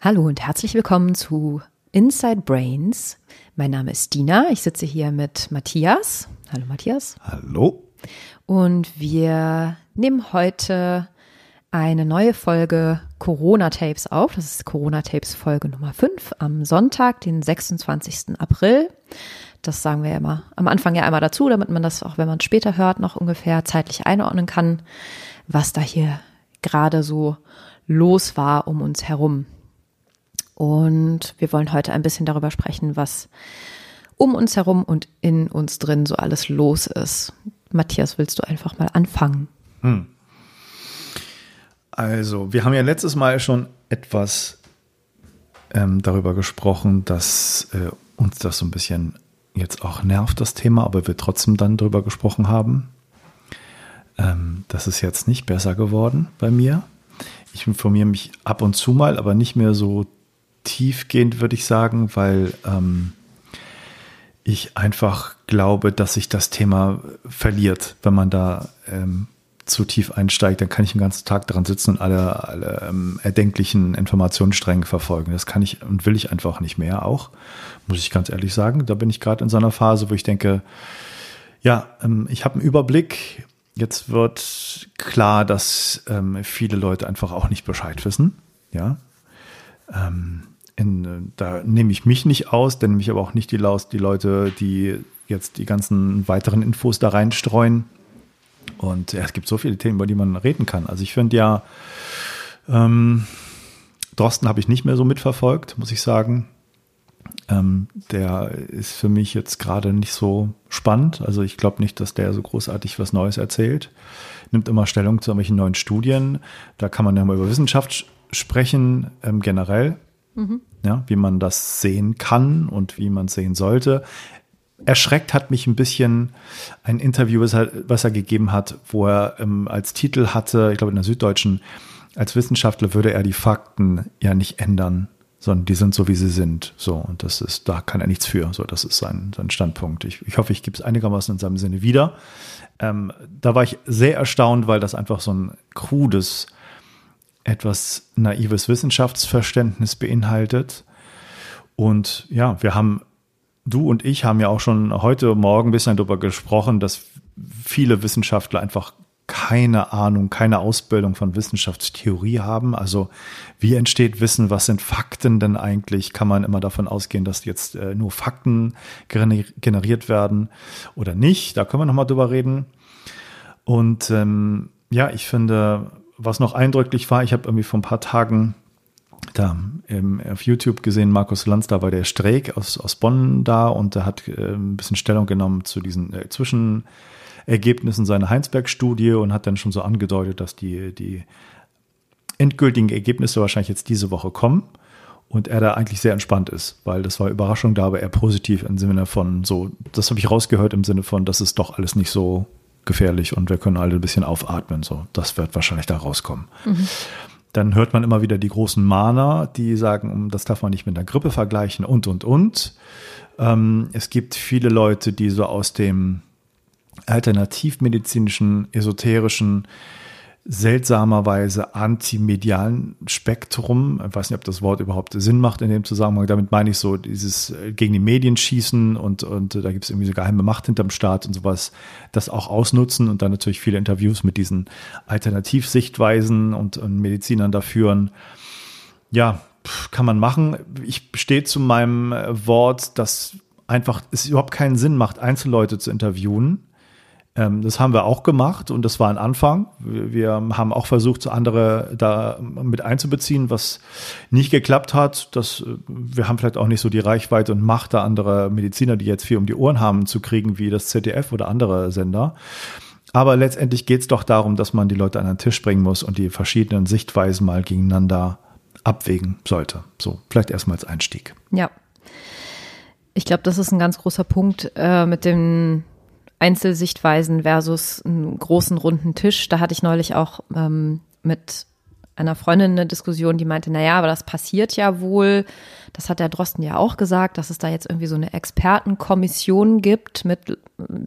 Hallo und herzlich willkommen zu Inside Brains. Mein Name ist Dina. Ich sitze hier mit Matthias. Hallo Matthias. Hallo. Und wir nehmen heute eine neue Folge Corona Tapes auf. Das ist Corona Tapes Folge Nummer 5 am Sonntag, den 26. April. Das sagen wir ja immer am Anfang ja einmal dazu, damit man das auch, wenn man es später hört, noch ungefähr zeitlich einordnen kann, was da hier gerade so los war um uns herum. Und wir wollen heute ein bisschen darüber sprechen, was um uns herum und in uns drin so alles los ist. Matthias, willst du einfach mal anfangen? Hm. Also, wir haben ja letztes Mal schon etwas ähm, darüber gesprochen, dass äh, uns das so ein bisschen jetzt auch nervt, das Thema, aber wir trotzdem dann darüber gesprochen haben. Ähm, das ist jetzt nicht besser geworden bei mir. Ich informiere mich ab und zu mal, aber nicht mehr so tiefgehend, würde ich sagen, weil ähm, ich einfach glaube, dass sich das Thema verliert, wenn man da ähm, zu tief einsteigt, dann kann ich den ganzen Tag daran sitzen und alle, alle ähm, erdenklichen Informationsstränge verfolgen. Das kann ich und will ich einfach nicht mehr auch, muss ich ganz ehrlich sagen. Da bin ich gerade in so einer Phase, wo ich denke, ja, ähm, ich habe einen Überblick. Jetzt wird klar, dass ähm, viele Leute einfach auch nicht Bescheid wissen. Ja. Ähm, in, da nehme ich mich nicht aus, dann nehme ich aber auch nicht die, die Leute, die jetzt die ganzen weiteren Infos da reinstreuen. Und ja, es gibt so viele Themen, über die man reden kann. Also ich finde ja, ähm, Drosten habe ich nicht mehr so mitverfolgt, muss ich sagen. Ähm, der ist für mich jetzt gerade nicht so spannend. Also ich glaube nicht, dass der so großartig was Neues erzählt. Nimmt immer Stellung zu irgendwelchen neuen Studien. Da kann man ja mal über Wissenschaft sprechen, ähm, generell mhm. Ja, wie man das sehen kann und wie man sehen sollte. Erschreckt hat mich ein bisschen ein Interview, was er, was er gegeben hat, wo er ähm, als Titel hatte, ich glaube in der Süddeutschen, als Wissenschaftler würde er die Fakten ja nicht ändern, sondern die sind so, wie sie sind. So, und das ist, da kann er nichts für. So, das ist sein, sein Standpunkt. Ich, ich hoffe, ich gebe es einigermaßen in seinem Sinne wieder. Ähm, da war ich sehr erstaunt, weil das einfach so ein krudes etwas naives Wissenschaftsverständnis beinhaltet. Und ja, wir haben, du und ich haben ja auch schon heute Morgen ein bisschen darüber gesprochen, dass viele Wissenschaftler einfach keine Ahnung, keine Ausbildung von Wissenschaftstheorie haben. Also wie entsteht Wissen? Was sind Fakten denn eigentlich? Kann man immer davon ausgehen, dass jetzt äh, nur Fakten generiert werden oder nicht? Da können wir nochmal drüber reden. Und ähm, ja, ich finde, was noch eindrücklich war, ich habe irgendwie vor ein paar Tagen da ähm, auf YouTube gesehen, Markus Lanz, da war der Streeck aus, aus Bonn da und der hat äh, ein bisschen Stellung genommen zu diesen äh, Zwischenergebnissen seiner Heinsberg-Studie und hat dann schon so angedeutet, dass die, die endgültigen Ergebnisse wahrscheinlich jetzt diese Woche kommen und er da eigentlich sehr entspannt ist, weil das war Überraschung da, aber eher positiv im Sinne von so, das habe ich rausgehört im Sinne von, dass es doch alles nicht so gefährlich und wir können alle ein bisschen aufatmen. So, das wird wahrscheinlich da rauskommen. Mhm. Dann hört man immer wieder die großen Mahner, die sagen, das darf man nicht mit einer Grippe vergleichen und, und, und. Ähm, es gibt viele Leute, die so aus dem alternativmedizinischen, esoterischen seltsamerweise antimedialen Spektrum. Ich weiß nicht, ob das Wort überhaupt Sinn macht in dem Zusammenhang. Damit meine ich so dieses äh, gegen die Medien schießen und, und da gibt es irgendwie so geheime Macht hinterm Staat und sowas, das auch ausnutzen und dann natürlich viele Interviews mit diesen Alternativsichtweisen und, und Medizinern da führen. Ja, kann man machen. Ich stehe zu meinem äh, Wort, dass einfach es überhaupt keinen Sinn macht, Einzelleute zu interviewen das haben wir auch gemacht und das war ein Anfang. Wir, haben auch versucht, andere da mit einzubeziehen, was nicht geklappt hat. Das, äh, wir haben vielleicht auch nicht so die Reichweite und Macht da andere Mediziner, die jetzt viel um die Ohren haben, zu kriegen, wie das ZDF oder andere Sender. Aber letztendlich geht es doch darum, dass man die Leute an den Tisch bringen muss und die verschiedenen Sichtweisen mal gegeneinander abwägen sollte. So, vielleicht erstmal als Einstieg. Ja. Ich glaube, das ist ein ganz großer Punkt äh, mit dem Einzelsichtweisen versus einen großen runden Tisch. Da hatte ich neulich auch ähm, mit einer Freundin eine Diskussion, die meinte, na ja, aber das passiert ja wohl. Das hat der Drosten ja auch gesagt, dass es da jetzt irgendwie so eine Expertenkommission gibt mit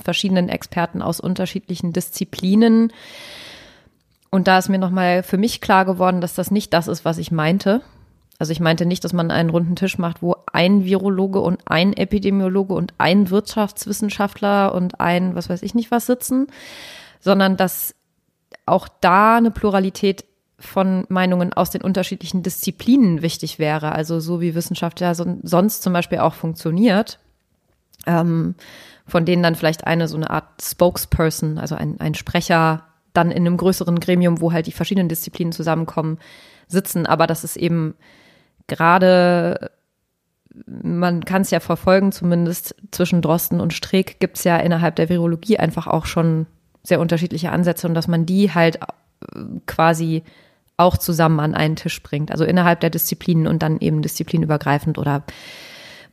verschiedenen Experten aus unterschiedlichen Disziplinen. Und da ist mir nochmal für mich klar geworden, dass das nicht das ist, was ich meinte. Also ich meinte nicht, dass man einen runden Tisch macht, wo ein Virologe und ein Epidemiologe und ein Wirtschaftswissenschaftler und ein, was weiß ich nicht was sitzen, sondern dass auch da eine Pluralität von Meinungen aus den unterschiedlichen Disziplinen wichtig wäre. Also so wie Wissenschaft ja so, sonst zum Beispiel auch funktioniert. Ähm, von denen dann vielleicht eine so eine Art Spokesperson, also ein, ein Sprecher dann in einem größeren Gremium, wo halt die verschiedenen Disziplinen zusammenkommen, sitzen. Aber das ist eben gerade, man kann es ja verfolgen, zumindest zwischen Drosten und Streeck gibt es ja innerhalb der Virologie einfach auch schon sehr unterschiedliche Ansätze und dass man die halt äh, quasi auch zusammen an einen Tisch bringt. Also innerhalb der Disziplinen und dann eben disziplinübergreifend oder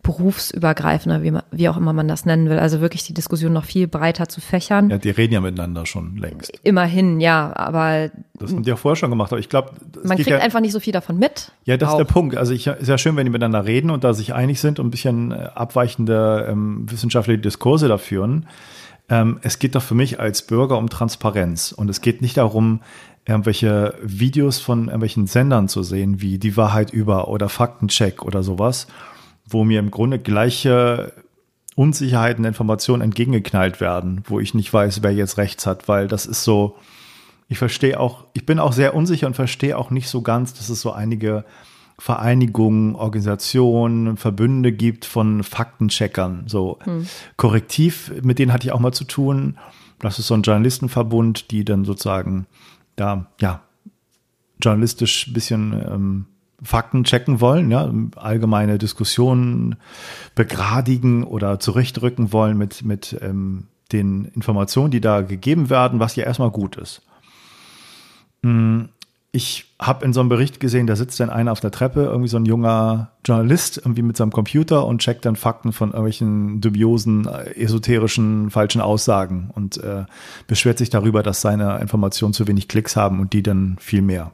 berufsübergreifender, wie, wie, auch immer man das nennen will. Also wirklich die Diskussion noch viel breiter zu fächern. Ja, die reden ja miteinander schon längst. Immerhin, ja, aber. Das haben die auch vorher schon gemacht, aber ich glaube. Man kriegt ja, einfach nicht so viel davon mit. Ja, das auch. ist der Punkt. Also ich, ist ja schön, wenn die miteinander reden und da sich einig sind und ein bisschen äh, abweichende ähm, wissenschaftliche Diskurse da führen. Ähm, es geht doch für mich als Bürger um Transparenz und es geht nicht darum, irgendwelche Videos von irgendwelchen Sendern zu sehen, wie die Wahrheit über oder Faktencheck oder sowas, wo mir im Grunde gleiche Unsicherheiten, Informationen entgegengeknallt werden, wo ich nicht weiß, wer jetzt rechts hat, weil das ist so, ich verstehe auch, ich bin auch sehr unsicher und verstehe auch nicht so ganz, dass es so einige Vereinigungen, Organisationen, Verbünde gibt von Faktencheckern, so hm. Korrektiv, mit denen hatte ich auch mal zu tun. Das ist so ein Journalistenverbund, die dann sozusagen da, ja, journalistisch ein bisschen ähm, Fakten checken wollen, ja, allgemeine Diskussionen begradigen oder zurechtrücken wollen mit, mit ähm, den Informationen, die da gegeben werden, was ja erstmal gut ist. Hm, ich habe in so einem Bericht gesehen, da sitzt dann einer auf der Treppe, irgendwie so ein junger Journalist, irgendwie mit seinem Computer und checkt dann Fakten von irgendwelchen dubiosen, äh, esoterischen, falschen Aussagen und äh, beschwert sich darüber, dass seine Informationen zu wenig Klicks haben und die dann viel mehr.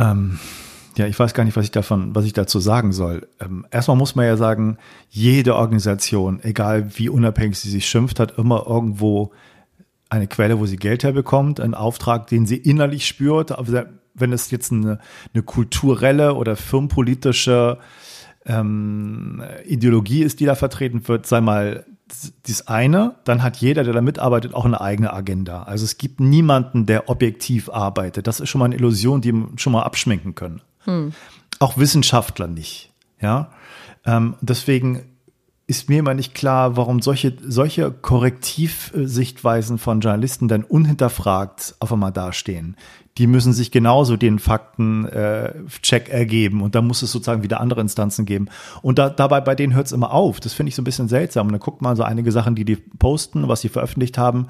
Ähm, ja, ich weiß gar nicht, was ich davon, was ich dazu sagen soll. Ähm, erstmal muss man ja sagen, jede Organisation, egal wie unabhängig sie sich schimpft, hat immer irgendwo eine Quelle, wo sie Geld herbekommt, einen Auftrag, den sie innerlich spürt. Aber wenn es jetzt eine, eine kulturelle oder firmenpolitische ähm, Ideologie ist, die da vertreten wird, sei mal das eine, dann hat jeder, der da mitarbeitet, auch eine eigene Agenda. Also es gibt niemanden, der objektiv arbeitet. Das ist schon mal eine Illusion, die wir schon mal abschminken können. Hm. Auch Wissenschaftler nicht. Ja, ähm, deswegen ist mir immer nicht klar, warum solche, solche Korrektivsichtweisen von Journalisten dann unhinterfragt auf einmal dastehen. Die müssen sich genauso den Fakten-Check äh, ergeben und da muss es sozusagen wieder andere Instanzen geben. Und da, dabei bei denen hört es immer auf. Das finde ich so ein bisschen seltsam. Und dann guckt man so einige Sachen, die die posten, was sie veröffentlicht haben.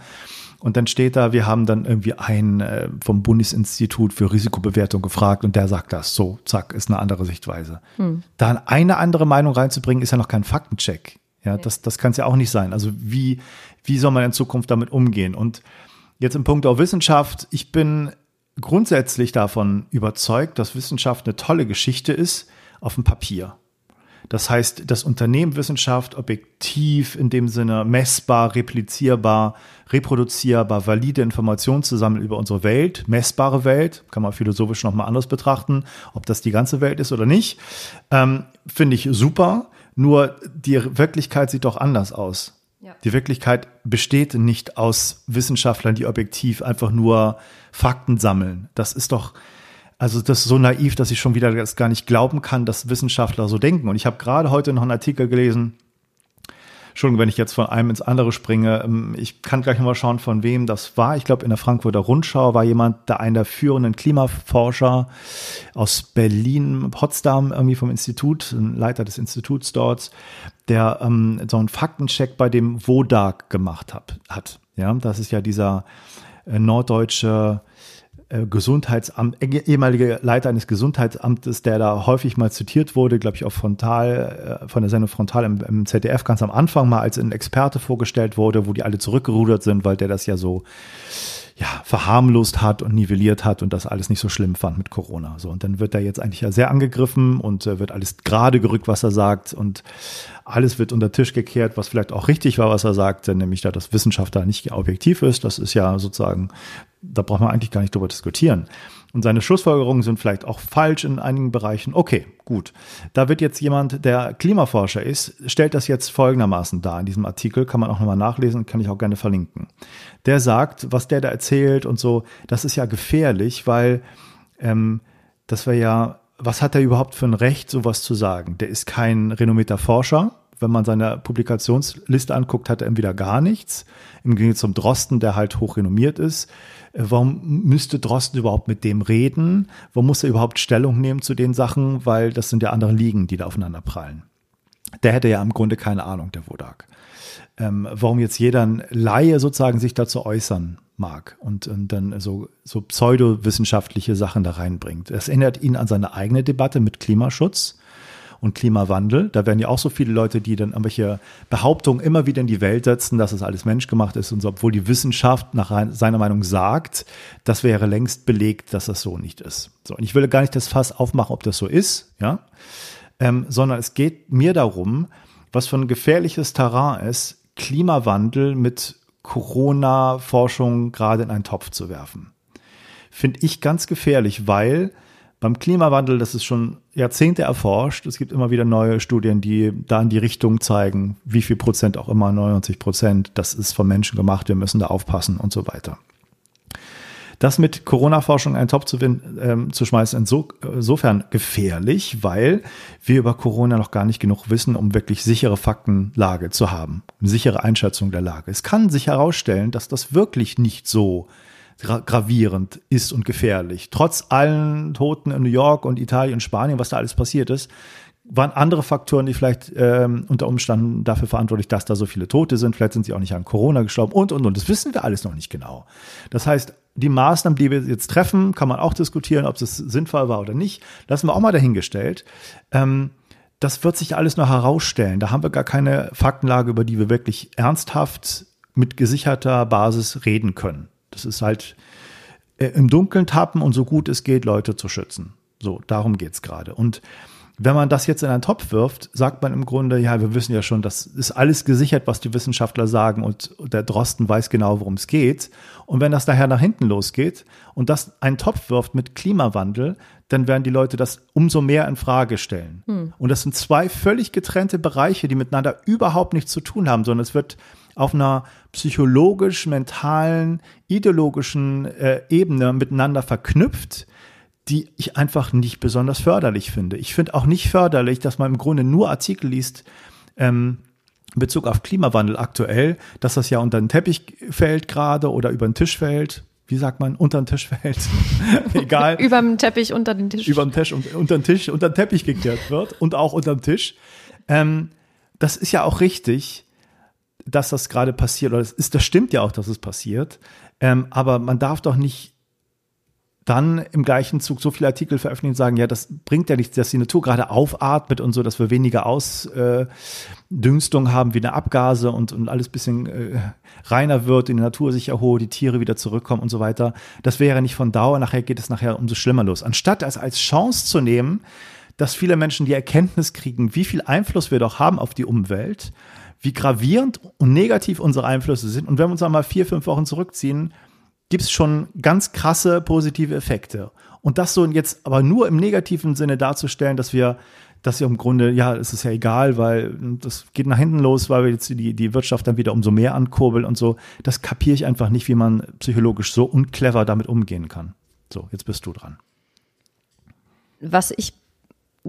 Und dann steht da, wir haben dann irgendwie einen äh, vom Bundesinstitut für Risikobewertung gefragt und der sagt das. So, zack, ist eine andere Sichtweise. Hm. Da eine andere Meinung reinzubringen, ist ja noch kein Faktencheck. Ja, okay. das, das kann es ja auch nicht sein. Also wie, wie soll man in Zukunft damit umgehen? Und jetzt im Punkt auf Wissenschaft, ich bin grundsätzlich davon überzeugt, dass Wissenschaft eine tolle Geschichte ist auf dem Papier. Das heißt, das Unternehmen Wissenschaft objektiv in dem Sinne messbar, replizierbar, reproduzierbar, valide Informationen zu sammeln über unsere Welt, messbare Welt, kann man philosophisch nochmal anders betrachten, ob das die ganze Welt ist oder nicht, ähm, finde ich super. Nur die Wirklichkeit sieht doch anders aus. Die Wirklichkeit besteht nicht aus Wissenschaftlern, die objektiv einfach nur Fakten sammeln. Das ist doch, also das ist so naiv, dass ich schon wieder das gar nicht glauben kann, dass Wissenschaftler so denken. Und ich habe gerade heute noch einen Artikel gelesen, Entschuldigung, wenn ich jetzt von einem ins andere springe. Ähm, ich kann gleich nochmal schauen, von wem das war. Ich glaube, in der Frankfurter Rundschau war jemand, der einer der führenden Klimaforscher aus Berlin, Potsdam, irgendwie vom Institut, ein Leiter des Instituts dort, der ähm, so einen Faktencheck bei dem WODAG gemacht hat. hat. Ja, das ist ja dieser äh, norddeutsche Gesundheitsamt, äh, ehemaliger Leiter eines Gesundheitsamtes, der da häufig mal zitiert wurde, glaube ich, auch Frontal, äh, von der Sendung Frontal im, im, ZDF ganz am Anfang mal als ein Experte vorgestellt wurde, wo die alle zurückgerudert sind, weil der das ja so ja, verharmlost hat und nivelliert hat und das alles nicht so schlimm fand mit Corona. So, und dann wird er jetzt eigentlich ja sehr angegriffen und äh, wird alles gerade gerückt, was er sagt und alles wird unter Tisch gekehrt, was vielleicht auch richtig war, was er sagte, nämlich da das Wissenschaft da nicht objektiv ist. Das ist ja sozusagen, da braucht man eigentlich gar nicht drüber diskutieren. und seine Schlussfolgerungen sind vielleicht auch falsch in einigen Bereichen. Okay, gut. Da wird jetzt jemand, der Klimaforscher ist, stellt das jetzt folgendermaßen dar. In diesem Artikel kann man auch nochmal nachlesen, kann ich auch gerne verlinken. Der sagt, was der da erzählt und so, das ist ja gefährlich, weil ähm, das wäre ja, was hat er überhaupt für ein Recht, sowas zu sagen? Der ist kein renommierter Forscher. Wenn man seine Publikationsliste anguckt, hat er entweder gar nichts. Im Gegensatz zum Drosten, der halt hochrenommiert ist äh, warum müsste Drosten überhaupt mit dem reden? Warum muss er überhaupt Stellung nehmen zu den Sachen? Weil das sind ja andere Ligen, die da aufeinander prallen. Der hätte ja im Grunde keine Ahnung, der Wodak. Ähm, warum jetzt jeder Laie sozusagen sich dazu äußern mag und, und dann so, so pseudowissenschaftliche Sachen da reinbringt. Das erinnert ihn an seine eigene Debatte mit Klimaschutz und Klimawandel. Da werden ja auch so viele Leute, die dann irgendwelche Behauptungen immer wieder in die Welt setzen, dass es alles menschgemacht ist und so, obwohl die Wissenschaft nach seiner Meinung sagt, das wäre längst belegt, dass das so nicht ist. So, und ich will gar nicht das Fass aufmachen, ob das so ist, ja, ähm, sondern es geht mir darum, was für ein gefährliches Terrain ist, Klimawandel mit Corona-Forschung gerade in einen Topf zu werfen. Finde ich ganz gefährlich, weil beim Klimawandel, das ist schon Jahrzehnte erforscht. Es gibt immer wieder neue Studien, die da in die Richtung zeigen, wie viel Prozent auch immer, 99 Prozent, das ist von Menschen gemacht, wir müssen da aufpassen und so weiter. Das mit Corona-Forschung einen Top zu, ähm, zu schmeißen, inso, insofern gefährlich, weil wir über Corona noch gar nicht genug wissen, um wirklich sichere Faktenlage zu haben, sichere Einschätzung der Lage. Es kann sich herausstellen, dass das wirklich nicht so gravierend ist und gefährlich. Trotz allen Toten in New York und Italien und Spanien, was da alles passiert ist, waren andere Faktoren, die vielleicht ähm, unter Umständen dafür verantwortlich, dass da so viele Tote sind. Vielleicht sind sie auch nicht an Corona gestorben und, und, und. Das wissen wir alles noch nicht genau. Das heißt, die Maßnahmen, die wir jetzt treffen, kann man auch diskutieren, ob es sinnvoll war oder nicht. Lassen wir auch mal dahingestellt. Ähm, das wird sich alles noch herausstellen. Da haben wir gar keine Faktenlage, über die wir wirklich ernsthaft mit gesicherter Basis reden können. Das ist halt äh, im Dunkeln tappen und so gut es geht, Leute zu schützen. So, darum geht's gerade. Und wenn man das jetzt in einen Topf wirft, sagt man im Grunde, ja, wir wissen ja schon, das ist alles gesichert, was die Wissenschaftler sagen und der Drosten weiß genau, worum es geht. Und wenn das daher nach hinten losgeht und das einen Topf wirft mit Klimawandel, dann werden die Leute das umso mehr in Frage stellen. Hm. Und das sind zwei völlig getrennte Bereiche, die miteinander überhaupt nichts zu tun haben, sondern es wird auf einer psychologisch-mentalen, ideologischen äh, Ebene miteinander verknüpft, die ich einfach nicht besonders förderlich finde. Ich finde auch nicht förderlich, dass man im Grunde nur Artikel liest, ähm, in Bezug auf Klimawandel aktuell, dass das ja unter den Teppich fällt gerade oder über den Tisch fällt. Wie sagt man? Unter den Tisch fällt. Egal. über den Teppich, unter den Tisch. Über den Tisch, unter den Tisch, unter den Teppich gekehrt wird und auch unter dem Tisch. Ähm, das ist ja auch richtig dass das gerade passiert, oder das, ist, das stimmt ja auch, dass es passiert, ähm, aber man darf doch nicht dann im gleichen Zug so viele Artikel veröffentlichen und sagen, ja, das bringt ja nichts, dass die Natur gerade aufatmet und so, dass wir weniger Ausdünstung äh, haben, wie eine Abgase und, und alles bisschen äh, reiner wird, die Natur sich erholt, die Tiere wieder zurückkommen und so weiter. Das wäre nicht von Dauer, nachher geht es nachher umso schlimmer los. Anstatt es als Chance zu nehmen, dass viele Menschen die Erkenntnis kriegen, wie viel Einfluss wir doch haben auf die Umwelt wie gravierend und negativ unsere Einflüsse sind. Und wenn wir uns einmal vier, fünf Wochen zurückziehen, gibt es schon ganz krasse positive Effekte. Und das so jetzt aber nur im negativen Sinne darzustellen, dass wir, dass wir im Grunde, ja, es ist ja egal, weil das geht nach hinten los, weil wir jetzt die, die Wirtschaft dann wieder umso mehr ankurbeln und so, das kapiere ich einfach nicht, wie man psychologisch so unclever damit umgehen kann. So, jetzt bist du dran. Was ich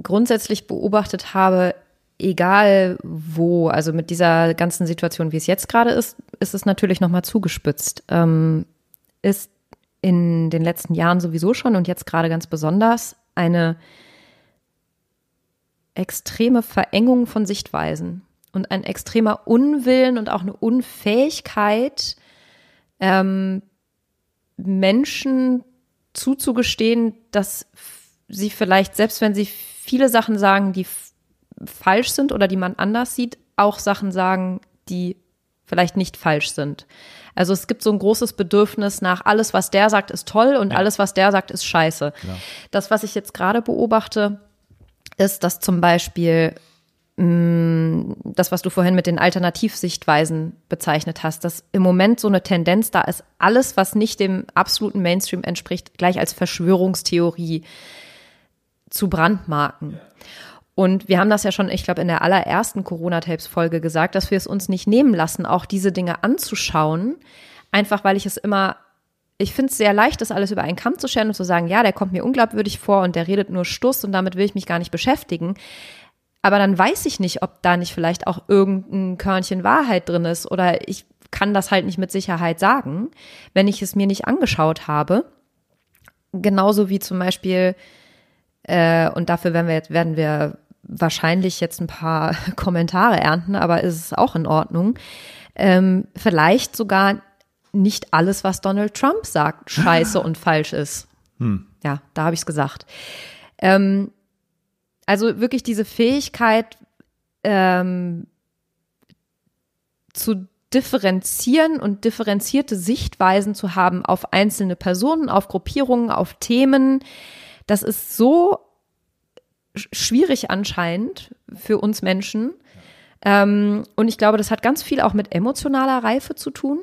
grundsätzlich beobachtet habe, egal wo, also mit dieser ganzen Situation, wie es jetzt gerade ist, ist es natürlich nochmal zugespitzt. Ähm, ist in den letzten Jahren sowieso schon und jetzt gerade ganz besonders eine extreme Verengung von Sichtweisen und ein extremer Unwillen und auch eine Unfähigkeit, ähm, Menschen zuzugestehen, dass sie vielleicht, selbst wenn sie viele Sachen sagen, die falsch sind oder die man anders sieht, auch Sachen sagen, die vielleicht nicht falsch sind. Also es gibt so ein großes Bedürfnis nach alles, was der sagt, ist toll und ja. alles, was der sagt, ist scheiße. Ja. Das, was ich jetzt gerade beobachte, ist, dass zum Beispiel mh, das, was du vorhin mit den Alternativsichtweisen bezeichnet hast, dass im Moment so eine Tendenz da ist, alles, was nicht dem absoluten Mainstream entspricht, gleich als Verschwörungstheorie zu brandmarken. Und wir haben das ja schon, ich glaube, in der allerersten Corona-Tapes-Folge gesagt, dass wir es uns nicht nehmen lassen, auch diese Dinge anzuschauen, einfach weil ich es immer ich finde es sehr leicht, das alles über einen Kamm zu scheren und zu sagen, ja, der kommt mir unglaubwürdig vor und der redet nur Stuss und damit will ich mich gar nicht beschäftigen. Aber dann weiß ich nicht, ob da nicht vielleicht auch irgendein Körnchen Wahrheit drin ist oder ich kann das halt nicht mit Sicherheit sagen, wenn ich es mir nicht angeschaut habe. Genauso wie zum Beispiel, äh, und dafür werden wir, jetzt, werden wir wahrscheinlich jetzt ein paar Kommentare ernten, aber ist es auch in Ordnung. Ähm, vielleicht sogar nicht alles, was Donald Trump sagt, scheiße und falsch ist. Hm. Ja, da habe ich es gesagt. Ähm, also wirklich diese Fähigkeit ähm, zu differenzieren und differenzierte Sichtweisen zu haben auf einzelne Personen, auf Gruppierungen, auf Themen, das ist so schwierig anscheinend für uns Menschen. Ähm, und ich glaube, das hat ganz viel auch mit emotionaler Reife zu tun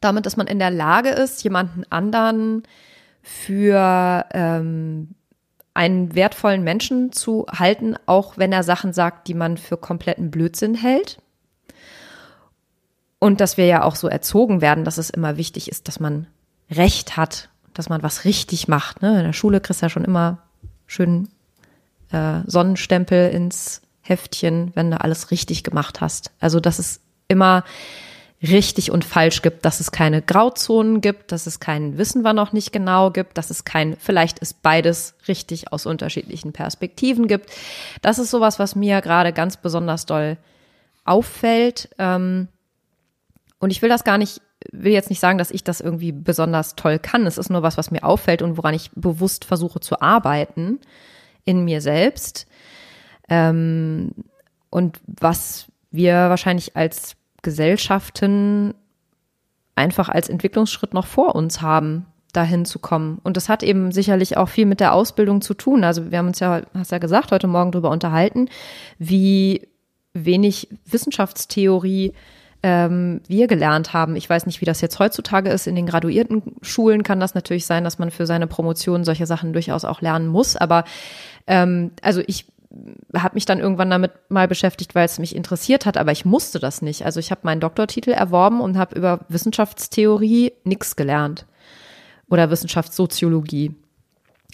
damit, dass man in der Lage ist, jemanden anderen für ähm, einen wertvollen Menschen zu halten, auch wenn er Sachen sagt, die man für kompletten Blödsinn hält. Und dass wir ja auch so erzogen werden, dass es immer wichtig ist, dass man Recht hat, dass man was richtig macht. Ne? In der Schule kriegst du ja schon immer schön äh, Sonnenstempel ins Heftchen, wenn du alles richtig gemacht hast. Also das ist immer richtig und falsch gibt, dass es keine Grauzonen gibt, dass es kein Wissen wir noch nicht genau gibt, dass es kein, vielleicht ist beides richtig aus unterschiedlichen Perspektiven gibt. Das ist sowas, was mir gerade ganz besonders doll auffällt. Ähm, und ich will das gar nicht, will jetzt nicht sagen, dass ich das irgendwie besonders toll kann. Es ist nur was, was mir auffällt und woran ich bewusst versuche zu arbeiten in mir selbst. Ähm, und was wir wahrscheinlich als Gesellschaften einfach als Entwicklungsschritt noch vor uns haben, dahin zu kommen. Und das hat eben sicherlich auch viel mit der Ausbildung zu tun. Also wir haben uns ja, hast ja gesagt, heute Morgen darüber unterhalten, wie wenig Wissenschaftstheorie ähm, wir gelernt haben. Ich weiß nicht, wie das jetzt heutzutage ist. In den graduierten Schulen kann das natürlich sein, dass man für seine Promotion solche Sachen durchaus auch lernen muss. Aber ähm, also ich habe mich dann irgendwann damit mal beschäftigt, weil es mich interessiert hat, aber ich musste das nicht. Also ich habe meinen Doktortitel erworben und habe über Wissenschaftstheorie nichts gelernt oder Wissenschaftssoziologie.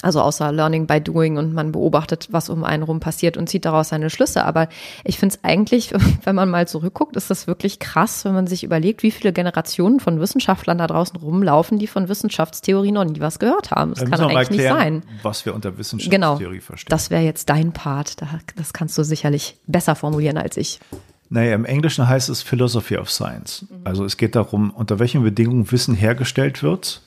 Also außer Learning by Doing und man beobachtet, was um einen rum passiert und zieht daraus seine Schlüsse. Aber ich finde es eigentlich, wenn man mal zurückguckt, ist das wirklich krass, wenn man sich überlegt, wie viele Generationen von Wissenschaftlern da draußen rumlaufen, die von Wissenschaftstheorie noch nie was gehört haben. Das kann eigentlich erklären, nicht sein. Was wir unter Wissenschaftstheorie genau, verstehen. Das wäre jetzt dein Part. Das kannst du sicherlich besser formulieren als ich. Naja, im Englischen heißt es Philosophy of Science. Also es geht darum, unter welchen Bedingungen Wissen hergestellt wird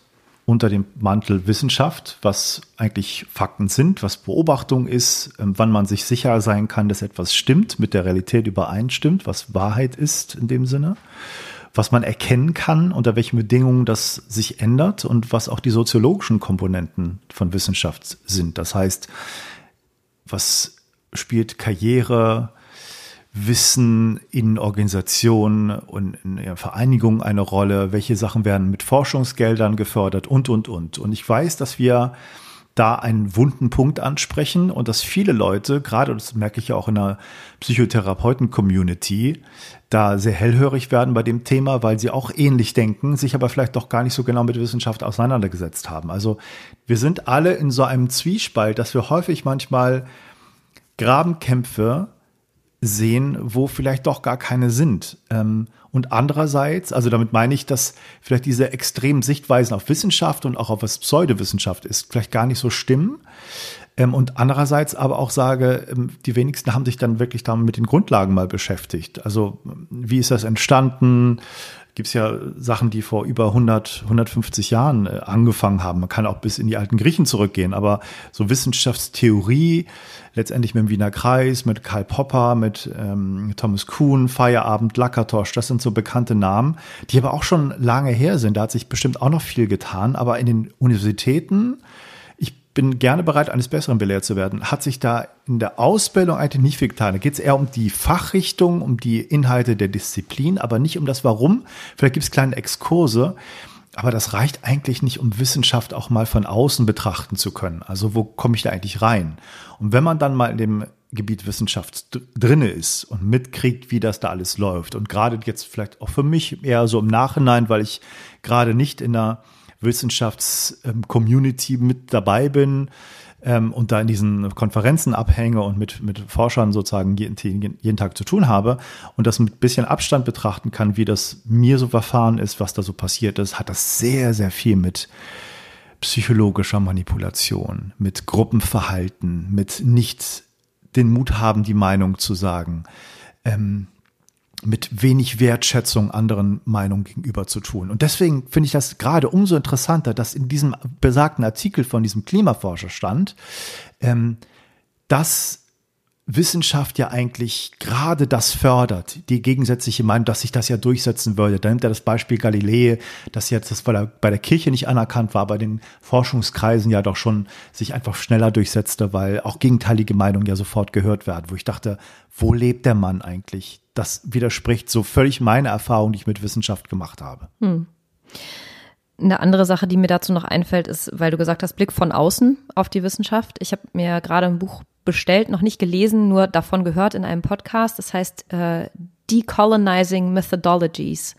unter dem Mantel Wissenschaft, was eigentlich Fakten sind, was Beobachtung ist, ähm, wann man sich sicher sein kann, dass etwas stimmt, mit der Realität übereinstimmt, was Wahrheit ist in dem Sinne, was man erkennen kann, unter welchen Bedingungen das sich ändert und was auch die soziologischen Komponenten von Wissenschaft sind. Das heißt, was spielt Karriere, Wissen in Organisationen und in Vereinigungen eine Rolle? Welche Sachen werden mit Forschungsgeldern gefördert und, und, und. Und ich weiß, dass wir da einen wunden Punkt ansprechen und dass viele Leute, gerade das merke ich ja auch in der Psychotherapeuten-Community, da sehr hellhörig werden bei dem Thema, weil sie auch ähnlich denken, sich aber vielleicht doch gar nicht so genau mit Wissenschaft auseinandergesetzt haben. Also wir sind alle in so einem Zwiespalt, dass wir häufig manchmal Grabenkämpfe sehen, wo vielleicht doch gar keine sind. Ähm, und andererseits, also damit meine ich, dass vielleicht diese extremen Sichtweisen auf Wissenschaft und auch auf was Pseudowissenschaft ist, vielleicht gar nicht so stimmen. Ähm, und andererseits aber auch sage, ähm, die wenigsten haben sich dann wirklich damit mit den Grundlagen mal beschäftigt. Also wie ist das entstanden? Gibt es ja Sachen, die vor über 100, 150 Jahren äh, angefangen haben. Man kann auch bis in die alten Griechen zurückgehen, aber so Wissenschaftstheorie, letztendlich mit dem Wiener Kreis, mit Karl Popper, mit ähm, Thomas Kuhn, Feierabend, Lackertosch, das sind so bekannte Namen, die aber auch schon lange her sind. Da hat sich bestimmt auch noch viel getan, aber in den Universitäten, bin gerne bereit, eines Besseren belehrt zu werden, hat sich da in der Ausbildung eigentlich nicht viel getan. Da geht es eher um die Fachrichtung, um die Inhalte der Disziplin, aber nicht um das Warum. Vielleicht gibt es kleine Exkurse, aber das reicht eigentlich nicht, um Wissenschaft auch mal von außen betrachten zu können. Also wo komme ich da eigentlich rein? Und wenn man dann mal in dem Gebiet Wissenschaft drinne ist und mitkriegt, wie das da alles läuft und gerade jetzt vielleicht auch für mich eher so im Nachhinein, weil ich gerade nicht in der Wissenschaftscommunity mit dabei bin ähm, und da in diesen Konferenzen abhänge und mit, mit Forschern sozusagen jeden, jeden Tag zu tun habe und das mit bisschen Abstand betrachten kann, wie das mir so verfahren ist, was da so passiert ist, hat das sehr, sehr viel mit psychologischer Manipulation, mit Gruppenverhalten, mit nicht den Mut haben, die Meinung zu sagen, ähm, mit wenig Wertschätzung anderen Meinungen gegenüber zu tun. Und deswegen finde ich das gerade umso interessanter, dass in diesem besagten Artikel von diesem Klimaforscher stand, ähm, dass Wissenschaft ja eigentlich gerade das fördert, die gegensätzliche Meinung, dass sich das ja durchsetzen würde. Da nimmt er das Beispiel Galilei, dass jetzt das bei der Kirche nicht anerkannt war, bei den Forschungskreisen ja doch schon sich einfach schneller durchsetzte, weil auch gegenteilige Meinungen ja sofort gehört werden, wo ich dachte, wo lebt der Mann eigentlich? Das widerspricht so völlig meiner Erfahrung, die ich mit Wissenschaft gemacht habe. Hm. Eine andere Sache, die mir dazu noch einfällt, ist, weil du gesagt hast, Blick von außen auf die Wissenschaft. Ich habe mir gerade ein Buch bestellt, noch nicht gelesen, nur davon gehört in einem Podcast. Das heißt äh, Decolonizing Methodologies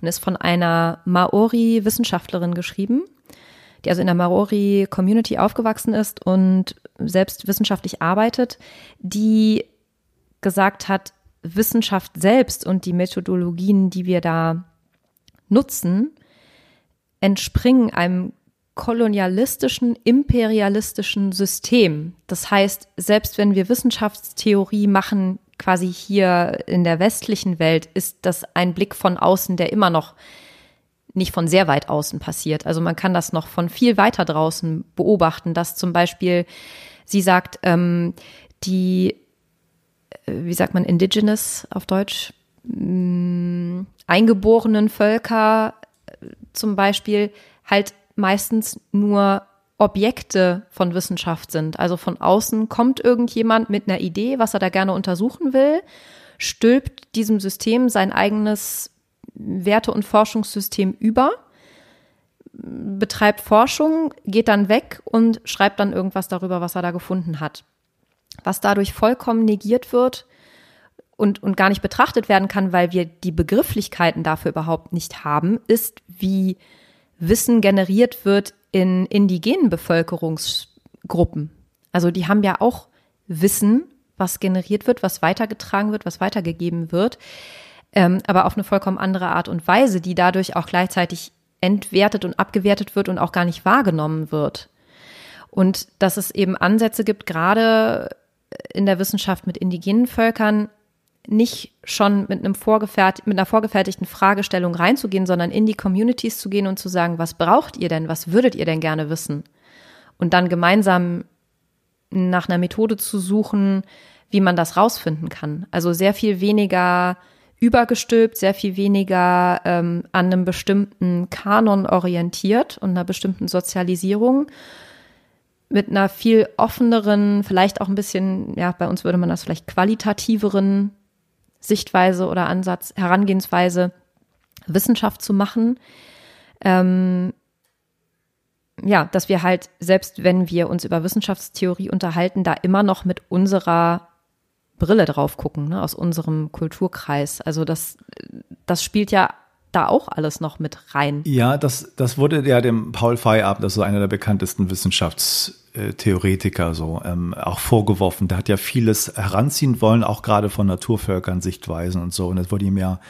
und ist von einer Maori-Wissenschaftlerin geschrieben, die also in der Maori-Community aufgewachsen ist und selbst wissenschaftlich arbeitet, die gesagt hat, Wissenschaft selbst und die Methodologien, die wir da nutzen, entspringen einem kolonialistischen, imperialistischen System. Das heißt, selbst wenn wir Wissenschaftstheorie machen, quasi hier in der westlichen Welt, ist das ein Blick von außen, der immer noch nicht von sehr weit außen passiert. Also man kann das noch von viel weiter draußen beobachten, dass zum Beispiel, sie sagt, ähm, die, wie sagt man, indigenous auf Deutsch, mm, eingeborenen Völker äh, zum Beispiel halt meistens nur Objekte von Wissenschaft sind. Also von außen kommt irgendjemand mit einer Idee, was er da gerne untersuchen will, stülpt diesem System sein eigenes Werte- und Forschungssystem über, betreibt Forschung, geht dann weg und schreibt dann irgendwas darüber, was er da gefunden hat. Was dadurch vollkommen negiert wird und, und gar nicht betrachtet werden kann, weil wir die Begrifflichkeiten dafür überhaupt nicht haben, ist, wie Wissen generiert wird in indigenen Bevölkerungsgruppen. Also die haben ja auch Wissen, was generiert wird, was weitergetragen wird, was weitergegeben wird, ähm, aber auf eine vollkommen andere Art und Weise, die dadurch auch gleichzeitig entwertet und abgewertet wird und auch gar nicht wahrgenommen wird. Und dass es eben Ansätze gibt, gerade in der Wissenschaft mit indigenen Völkern, nicht schon mit, einem vorgefährt, mit einer vorgefertigten Fragestellung reinzugehen, sondern in die Communities zu gehen und zu sagen, was braucht ihr denn, was würdet ihr denn gerne wissen? Und dann gemeinsam nach einer Methode zu suchen, wie man das rausfinden kann. Also sehr viel weniger übergestülpt, sehr viel weniger ähm, an einem bestimmten Kanon orientiert und einer bestimmten Sozialisierung, mit einer viel offeneren, vielleicht auch ein bisschen, ja, bei uns würde man das vielleicht qualitativeren Sichtweise oder Ansatz, Herangehensweise, Wissenschaft zu machen. Ähm, ja, dass wir halt, selbst wenn wir uns über Wissenschaftstheorie unterhalten, da immer noch mit unserer Brille drauf gucken, ne, aus unserem Kulturkreis. Also das, das spielt ja da auch alles noch mit rein. Ja, das, das wurde ja dem Paul Feyerabend, das ist einer der bekanntesten Wissenschaftstheoretiker, so ähm, auch vorgeworfen. Der hat ja vieles heranziehen wollen, auch gerade von Naturvölkern, Sichtweisen und so. Und es wurde ihm ja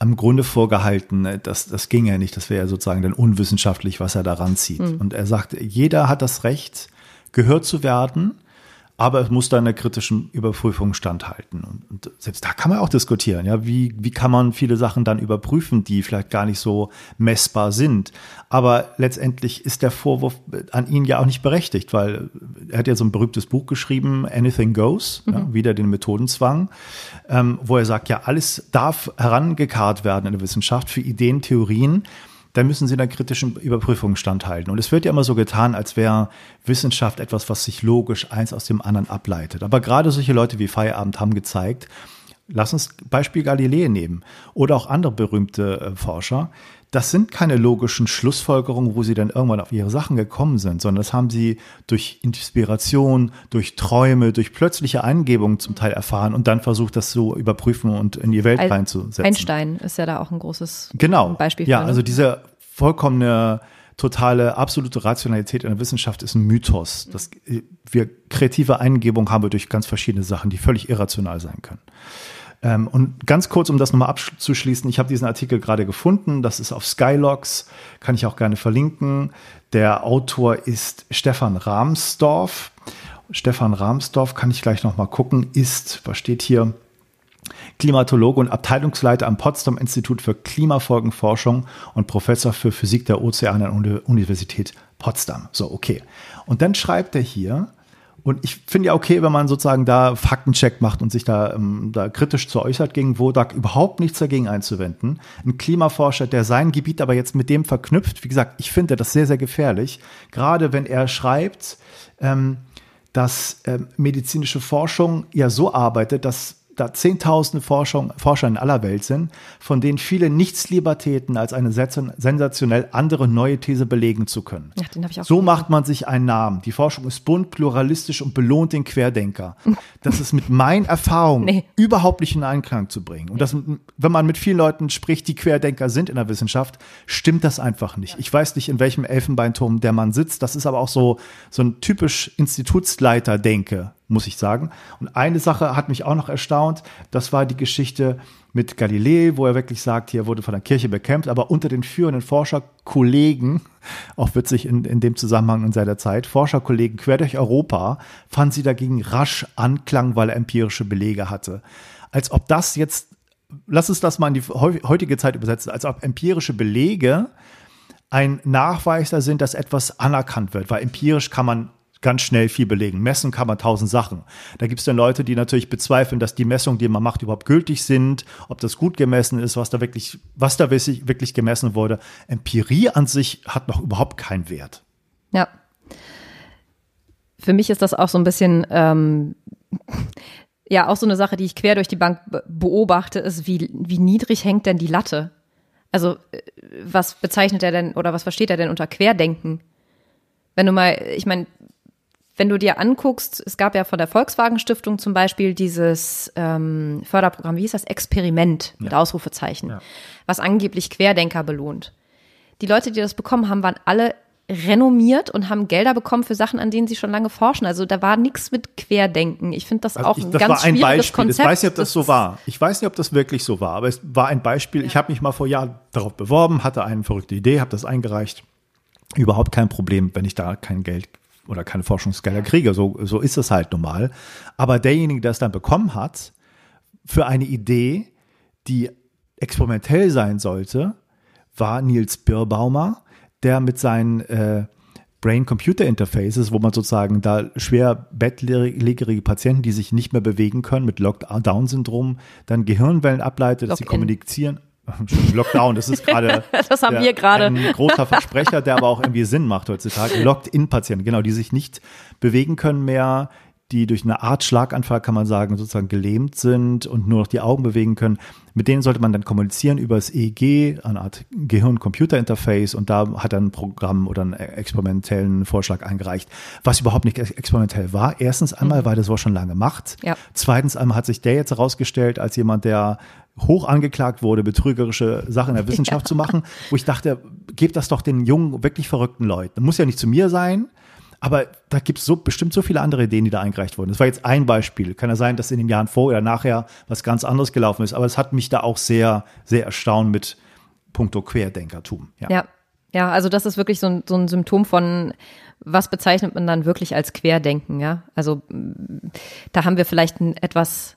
am Grunde vorgehalten, das, das ging ja nicht, das wäre ja sozusagen dann unwissenschaftlich, was er da ranzieht. Mhm. Und er sagt, jeder hat das Recht, gehört zu werden aber es muss da einer kritischen Überprüfung standhalten. Und, und, selbst da kann man auch diskutieren, ja, wie, wie kann man viele Sachen dann überprüfen, die vielleicht gar nicht so messbar sind. Aber letztendlich ist der Vorwurf an ihn ja auch nicht berechtigt, weil er hat ja so ein berühmtes Buch geschrieben, Anything Goes, mhm. ja, wieder den Methodenzwang, ähm, wo er sagt, ja, alles darf herangekarrt werden in der Wissenschaft für Ideen, Theorien, dann müssen sie einer kritischen Überprüfung standhalten. Und es wird ja immer so getan, als wäre Wissenschaft etwas, was sich logisch eins aus dem anderen ableitet. Aber gerade solche Leute wie Feierabend haben gezeigt, lass uns Beispiel Galilei nehmen oder auch andere berühmte äh, Forscher, das sind keine logischen Schlussfolgerungen, wo sie dann irgendwann auf ihre Sachen gekommen sind, sondern das haben sie durch Inspiration, durch Träume, durch plötzliche Eingebungen zum Teil erfahren und dann versucht, das zu überprüfen und in die Welt reinzusetzen. Einstein ist ja da auch ein großes genau. Beispiel. Genau. Ja, ne? also diese vollkommene totale, absolute Rationalität in der Wissenschaft ist ein Mythos. Das, wir kreative Eingebung haben wir durch ganz verschiedene Sachen, die völlig irrational sein können. Ähm, und ganz kurz, um das nochmal abzuschließen, ich habe diesen Artikel gerade gefunden, das ist auf Skylogs, kann ich auch gerne verlinken. Der Autor ist Stefan Rahmsdorf. Stefan Rahmsdorf, kann ich gleich nochmal gucken, ist, was steht hier? Klimatologe und Abteilungsleiter am Potsdam Institut für Klimafolgenforschung und Professor für Physik der Ozeane an der Universität Potsdam. So, okay. Und dann schreibt er hier, und ich finde ja okay, wenn man sozusagen da Faktencheck macht und sich da, ähm, da kritisch zu äußert gegen Wodak, überhaupt nichts dagegen einzuwenden. Ein Klimaforscher, der sein Gebiet aber jetzt mit dem verknüpft, wie gesagt, ich finde das sehr, sehr gefährlich. Gerade wenn er schreibt, ähm, dass ähm, medizinische Forschung ja so arbeitet, dass da zehntausende Forschung, Forscher in aller Welt sind, von denen viele nichts lieber täten, als eine sensationell andere neue These belegen zu können. Ach, so gesehen. macht man sich einen Namen. Die Forschung ist bunt, pluralistisch und belohnt den Querdenker. Das ist mit meinen Erfahrungen nee. überhaupt nicht in Einklang zu bringen. Und das, wenn man mit vielen Leuten spricht, die Querdenker sind in der Wissenschaft, stimmt das einfach nicht. Ich weiß nicht, in welchem Elfenbeinturm der Mann sitzt. Das ist aber auch so, so ein typisch Institutsleiter-Denke muss ich sagen. Und eine Sache hat mich auch noch erstaunt, das war die Geschichte mit Galilei, wo er wirklich sagt, hier wurde von der Kirche bekämpft, aber unter den führenden Forscherkollegen, auch witzig in, in dem Zusammenhang in seiner Zeit, Forscherkollegen quer durch Europa, fanden sie dagegen rasch Anklang, weil er empirische Belege hatte. Als ob das jetzt, lass uns das mal in die heutige Zeit übersetzen, als ob empirische Belege ein Nachweis da sind, dass etwas anerkannt wird, weil empirisch kann man ganz schnell viel belegen. Messen kann man tausend Sachen. Da gibt es dann Leute, die natürlich bezweifeln, dass die Messungen, die man macht, überhaupt gültig sind, ob das gut gemessen ist, was da wirklich, was da wirklich, gemessen wurde. Empirie an sich hat noch überhaupt keinen Wert. Ja. Für mich ist das auch so ein bisschen, ähm, ja, auch so eine Sache, die ich quer durch die Bank beobachte, ist, wie, wie niedrig hängt denn die Latte? Also, äh, was bezeichnet er denn oder was versteht er denn unter Querdenken? Wenn du mal, ich meine, wenn du dir anguckst, es gab ja von der Volkswagen Stiftung zum Beispiel dieses ähm, Förderprogramm, wie hieß das? Experiment mit Ausrufezeichen, ja. was angeblich Querdenker belohnt. Die Leute, die das bekommen haben, waren alle renommiert und haben Gelder bekommen für Sachen, an denen sie schon lange forschen. Also da war nichts mit Querdenken. Ich finde das also auch ich, ein das ganz war ein schwieriges Beispiel. Konzept. Ich weiß nicht, ob das, das so war. Ich weiß nicht, ob das wirklich so war, aber es war ein Beispiel. Ja. Ich habe mich mal vor Jahren darauf beworben, hatte eine verrückte Idee, habe das eingereicht. Überhaupt kein Problem, wenn ich da kein Geld oder keine Forschungsgelder kriege. So, so ist es halt normal. Aber derjenige, der es dann bekommen hat, für eine Idee, die experimentell sein sollte, war Nils Birbaumer, der mit seinen äh, Brain-Computer-Interfaces, wo man sozusagen da schwer bettlägerige Patienten, die sich nicht mehr bewegen können, mit Lockdown-Syndrom, dann Gehirnwellen ableitet, dass sie kommunizieren. Lockdown, das ist gerade das haben wir gerade ein großer Versprecher, der aber auch irgendwie Sinn macht heutzutage. Locked-in-Patienten, genau, die sich nicht bewegen können mehr, die durch eine Art Schlaganfall, kann man sagen, sozusagen gelähmt sind und nur noch die Augen bewegen können. Mit denen sollte man dann kommunizieren über das EEG, eine Art Gehirn-Computer-Interface und da hat er ein Programm oder einen experimentellen Vorschlag eingereicht, was überhaupt nicht experimentell war. Erstens einmal, mhm. weil das war schon lange macht. Ja. Zweitens einmal hat sich der jetzt herausgestellt als jemand, der hoch angeklagt wurde, betrügerische Sachen in der Wissenschaft ja. zu machen, wo ich dachte, gebt das doch den jungen, wirklich verrückten Leuten. Muss ja nicht zu mir sein, aber da gibt es so, bestimmt so viele andere Ideen, die da eingereicht wurden. Das war jetzt ein Beispiel. Kann ja sein, dass in den Jahren vor oder nachher was ganz anderes gelaufen ist. Aber es hat mich da auch sehr, sehr erstaunt mit puncto Querdenkertum. Ja. ja. ja. also das ist wirklich so ein, so ein Symptom von, was bezeichnet man dann wirklich als Querdenken, ja? Also da haben wir vielleicht ein etwas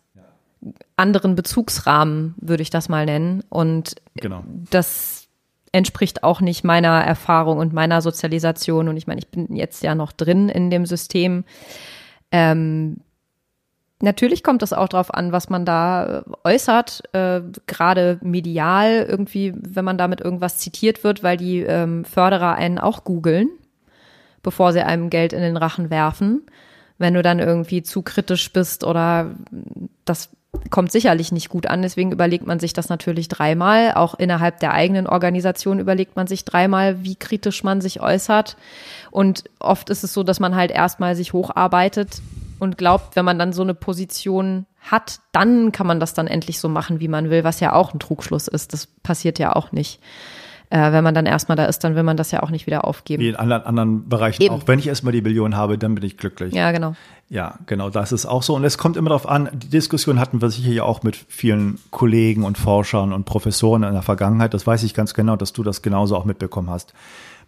anderen Bezugsrahmen, würde ich das mal nennen. Und genau. das entspricht auch nicht meiner Erfahrung und meiner Sozialisation. Und ich meine, ich bin jetzt ja noch drin in dem System. Ähm, Natürlich kommt es auch darauf an, was man da äh, äußert, äh, gerade medial irgendwie, wenn man damit irgendwas zitiert wird, weil die ähm, Förderer einen auch googeln, bevor sie einem Geld in den Rachen werfen. Wenn du dann irgendwie zu kritisch bist oder das kommt sicherlich nicht gut an. Deswegen überlegt man sich das natürlich dreimal. Auch innerhalb der eigenen Organisation überlegt man sich dreimal, wie kritisch man sich äußert. Und oft ist es so, dass man halt erstmal sich hocharbeitet und glaubt, wenn man dann so eine Position hat, dann kann man das dann endlich so machen, wie man will, was ja auch ein Trugschluss ist. Das passiert ja auch nicht. Äh, wenn man dann erstmal da ist, dann will man das ja auch nicht wieder aufgeben. Wie in anderen, anderen Bereichen Eben. auch. Wenn ich erstmal die Billion habe, dann bin ich glücklich. Ja, genau. Ja, genau, das ist auch so. Und es kommt immer darauf an, die Diskussion hatten wir sicher ja auch mit vielen Kollegen und Forschern und Professoren in der Vergangenheit. Das weiß ich ganz genau, dass du das genauso auch mitbekommen hast.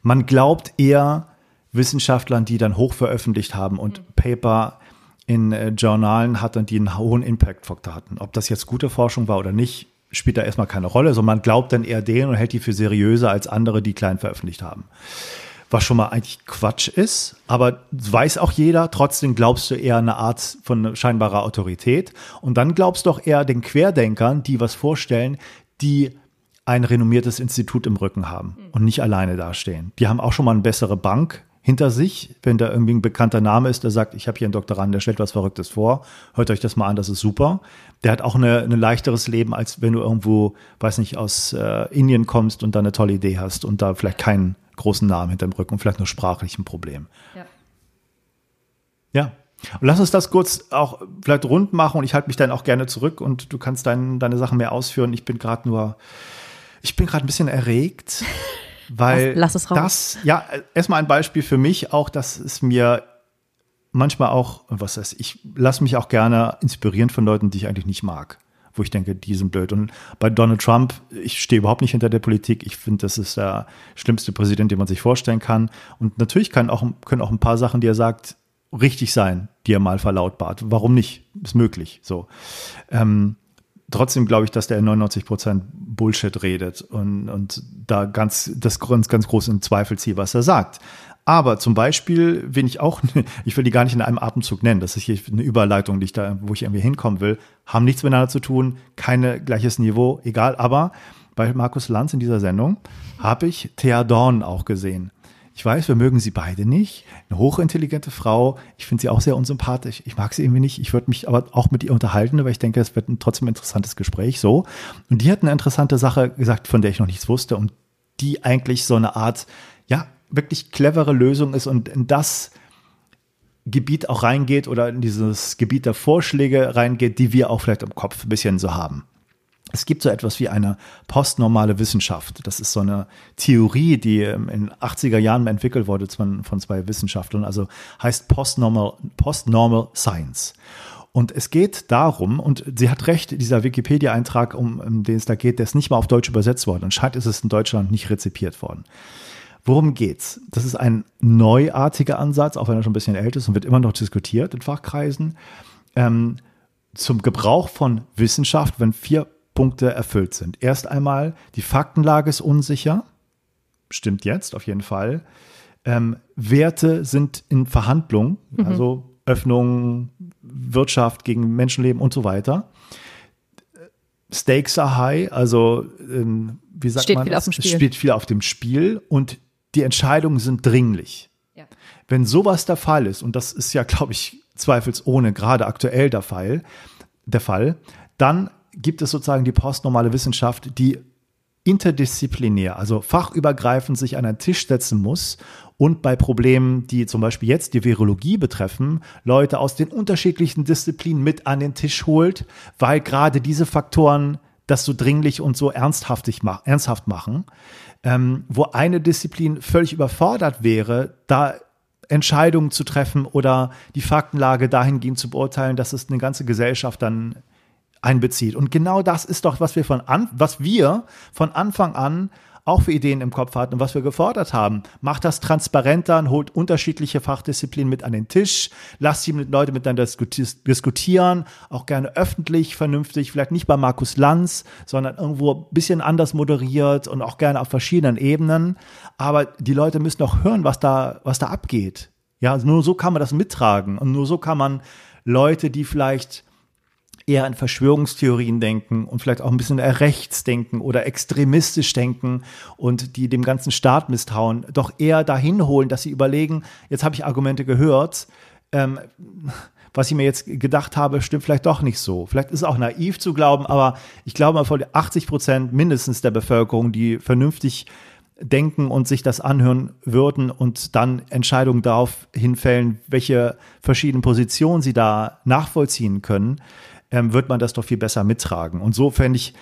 Man glaubt eher Wissenschaftlern, die dann hoch veröffentlicht haben und mhm. Paper in äh, Journalen hatten, die einen hohen Impact-Faktor hatten. Ob das jetzt gute Forschung war oder nicht, spielt da erstmal keine Rolle, sondern man glaubt dann eher denen und hält die für seriöser als andere, die klein veröffentlicht haben. Was schon mal eigentlich Quatsch ist, aber weiß auch jeder, trotzdem glaubst du eher eine Art von scheinbarer Autorität. Und dann glaubst du auch eher den Querdenkern, die was vorstellen, die ein renommiertes Institut im Rücken haben und nicht alleine dastehen. Die haben auch schon mal eine bessere Bank hinter sich, wenn da irgendwie ein bekannter Name ist, der sagt, ich habe hier einen Doktorand, der stellt was Verrücktes vor, hört euch das mal an, das ist super. Der hat auch eine, ein leichteres Leben, als wenn du irgendwo, weiß nicht, aus äh, Indien kommst und da eine tolle Idee hast und da vielleicht keinen großen Namen hinterm Rücken und vielleicht nur sprachlich ein Problem. Ja. Ja. Und lass uns das kurz auch vielleicht rund machen und ich halte mich dann auch gerne zurück und du kannst dein, deine Sachen mehr ausführen. Ich bin gerade nur, ich bin gerade ein bisschen erregt. Weil lass, lass es raus. das, ja, erstmal ein Beispiel für mich auch, dass es mir manchmal auch, was heißt, ich lasse mich auch gerne inspirieren von Leuten, die ich eigentlich nicht mag wo ich denke, die sind blöd. Und bei Donald Trump, ich stehe überhaupt nicht hinter der Politik. Ich finde, das ist der schlimmste Präsident, den man sich vorstellen kann. Und natürlich kann auch, können auch ein paar Sachen, die er sagt, richtig sein, die er mal verlautbart. Warum nicht? Ist möglich. So. Ähm, trotzdem glaube ich, dass der 99 Prozent Bullshit redet und, und da ganz, das ganz, ganz groß in Zweifel ziehe, was er sagt. Aber zum Beispiel, wen ich auch, ich will die gar nicht in einem Atemzug nennen, das ist hier eine Überleitung, die ich da, wo ich irgendwie hinkommen will, haben nichts miteinander zu tun, keine gleiches Niveau, egal. Aber bei Markus Lanz in dieser Sendung habe ich Thea Dorn auch gesehen. Ich weiß, wir mögen sie beide nicht. Eine hochintelligente Frau. Ich finde sie auch sehr unsympathisch. Ich mag sie irgendwie nicht. Ich würde mich aber auch mit ihr unterhalten, weil ich denke, es wird ein trotzdem interessantes Gespräch. So. Und die hat eine interessante Sache gesagt, von der ich noch nichts wusste und die eigentlich so eine Art, ja, wirklich clevere Lösung ist und in das Gebiet auch reingeht oder in dieses Gebiet der Vorschläge reingeht, die wir auch vielleicht im Kopf ein bisschen so haben. Es gibt so etwas wie eine postnormale Wissenschaft. Das ist so eine Theorie, die in den 80er Jahren entwickelt wurde von, von zwei Wissenschaftlern, also heißt Postnormal, Postnormal Science. Und es geht darum, und sie hat recht, dieser Wikipedia-Eintrag, um, um den es da geht, der ist nicht mal auf Deutsch übersetzt worden. Anscheinend ist es in Deutschland nicht rezipiert worden. Worum geht's? Das ist ein neuartiger Ansatz, auch wenn er schon ein bisschen älter ist und wird immer noch diskutiert in Fachkreisen, ähm, zum Gebrauch von Wissenschaft, wenn vier Punkte erfüllt sind. Erst einmal, die Faktenlage ist unsicher. Stimmt jetzt auf jeden Fall. Ähm, Werte sind in Verhandlung, mhm. also Öffnung, Wirtschaft gegen Menschenleben und so weiter. Stakes are high, also ähm, wie sagt steht man? Viel auf dem Spiel. Es steht viel auf dem Spiel und die Entscheidungen sind dringlich. Ja. Wenn sowas der Fall ist, und das ist ja, glaube ich, zweifelsohne gerade aktuell der Fall, der Fall, dann gibt es sozusagen die postnormale Wissenschaft, die interdisziplinär, also fachübergreifend sich an einen Tisch setzen muss und bei Problemen, die zum Beispiel jetzt die Virologie betreffen, Leute aus den unterschiedlichen Disziplinen mit an den Tisch holt, weil gerade diese Faktoren das so dringlich und so ernsthaftig mach, ernsthaft machen, ähm, wo eine Disziplin völlig überfordert wäre, da Entscheidungen zu treffen oder die Faktenlage dahingehend zu beurteilen, dass es eine ganze Gesellschaft dann einbezieht. Und genau das ist doch, was wir von an, was wir von Anfang an auch für Ideen im Kopf hatten und was wir gefordert haben. Macht das transparenter und holt unterschiedliche Fachdisziplinen mit an den Tisch. Lasst die Leute miteinander diskutieren, auch gerne öffentlich, vernünftig, vielleicht nicht bei Markus Lanz, sondern irgendwo ein bisschen anders moderiert und auch gerne auf verschiedenen Ebenen. Aber die Leute müssen auch hören, was da, was da abgeht. Ja, nur so kann man das mittragen und nur so kann man Leute, die vielleicht eher an Verschwörungstheorien denken und vielleicht auch ein bisschen rechts denken oder extremistisch denken und die dem ganzen Staat misstrauen, doch eher dahin holen, dass sie überlegen, jetzt habe ich Argumente gehört, ähm, was ich mir jetzt gedacht habe, stimmt vielleicht doch nicht so. Vielleicht ist es auch naiv zu glauben, aber ich glaube mal, von 80 Prozent mindestens der Bevölkerung, die vernünftig denken und sich das anhören würden und dann Entscheidungen darauf hinfällen, welche verschiedenen Positionen sie da nachvollziehen können, ähm, wird man das doch viel besser mittragen. Und so fände ich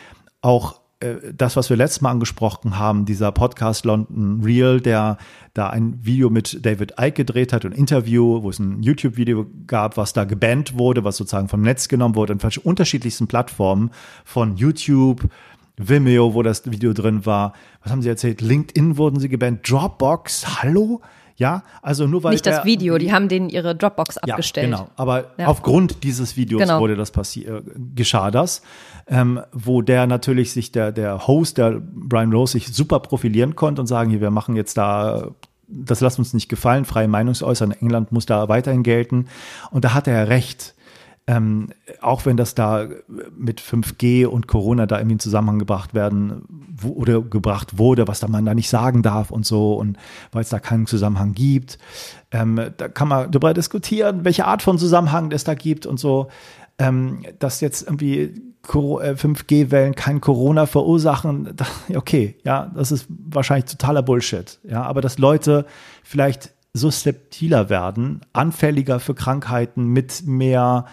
auch äh, das, was wir letztes Mal angesprochen haben, dieser Podcast London Real, der da ein Video mit David Icke gedreht hat, ein Interview, wo es ein YouTube-Video gab, was da gebannt wurde, was sozusagen vom Netz genommen wurde, in unterschiedlichsten Plattformen von YouTube, Vimeo, wo das Video drin war. Was haben sie erzählt? LinkedIn wurden sie gebannt. Dropbox, hallo? Ja, also nur weil. Nicht das Video, die haben denen ihre Dropbox ja, abgestellt. Genau, aber ja. aufgrund dieses Videos genau. wurde das passiert, äh, geschah das, ähm, wo der natürlich sich, der, der Host, der Brian Rose, sich super profilieren konnte und sagen, hier, wir machen jetzt da das lasst uns nicht gefallen, freie Meinungsäußern in England muss da weiterhin gelten. Und da hat er recht ähm, auch wenn das da mit 5G und Corona da irgendwie in Zusammenhang gebracht werden wo, oder gebracht wurde, was da man da nicht sagen darf und so und weil es da keinen Zusammenhang gibt, ähm, da kann man darüber diskutieren, welche Art von Zusammenhang es da gibt und so, ähm, dass jetzt irgendwie 5G-Wellen äh, kein Corona verursachen, okay, ja, das ist wahrscheinlich totaler Bullshit, ja, aber dass Leute vielleicht susceptiler werden, anfälliger für Krankheiten mit mehr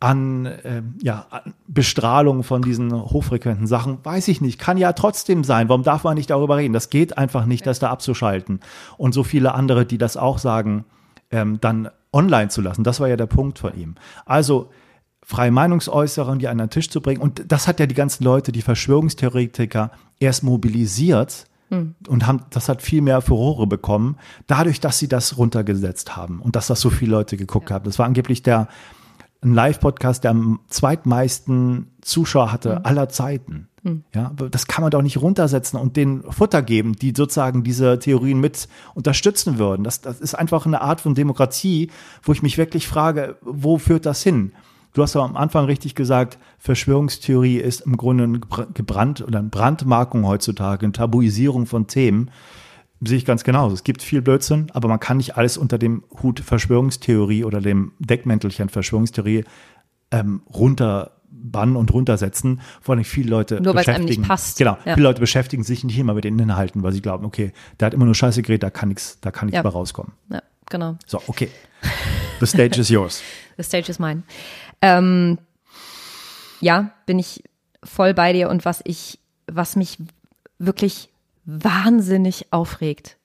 an, äh, ja, Bestrahlung von diesen hochfrequenten Sachen, weiß ich nicht. Kann ja trotzdem sein. Warum darf man nicht darüber reden? Das geht einfach nicht, das da abzuschalten. Und so viele andere, die das auch sagen, ähm, dann online zu lassen. Das war ja der Punkt von ihm. Also freie Meinungsäußerung, die an den Tisch zu bringen. Und das hat ja die ganzen Leute, die Verschwörungstheoretiker, erst mobilisiert, hm. Und haben, das hat viel mehr Furore bekommen, dadurch, dass sie das runtergesetzt haben und dass das so viele Leute geguckt ja. haben. Das war angeblich der ein Live-Podcast, der am zweitmeisten Zuschauer hatte mhm. aller Zeiten. Mhm. Ja, das kann man doch nicht runtersetzen und den Futter geben, die sozusagen diese Theorien mit unterstützen würden. Das, das ist einfach eine Art von Demokratie, wo ich mich wirklich frage, wo führt das hin? Du hast ja am Anfang richtig gesagt, Verschwörungstheorie ist im Grunde ein gebrannt oder eine Brandmarkung heutzutage, eine Tabuisierung von Themen. Sehe ich ganz genauso. Es gibt viel Blödsinn, aber man kann nicht alles unter dem Hut Verschwörungstheorie oder dem Deckmäntelchen Verschwörungstheorie ähm, runterbannen und runtersetzen. Vor allem viele Leute nur weil es einem nicht passt. Genau, ja. viele Leute beschäftigen sich nicht immer mit den Inhalten, weil sie glauben, okay, der hat immer nur Scheiße geredet, da kann nichts, da kann nichts ja. mehr rauskommen. Ja, genau. So, okay. The stage is yours. The stage is mine. Ähm, ja, bin ich voll bei dir und was ich, was mich wirklich wahnsinnig aufregt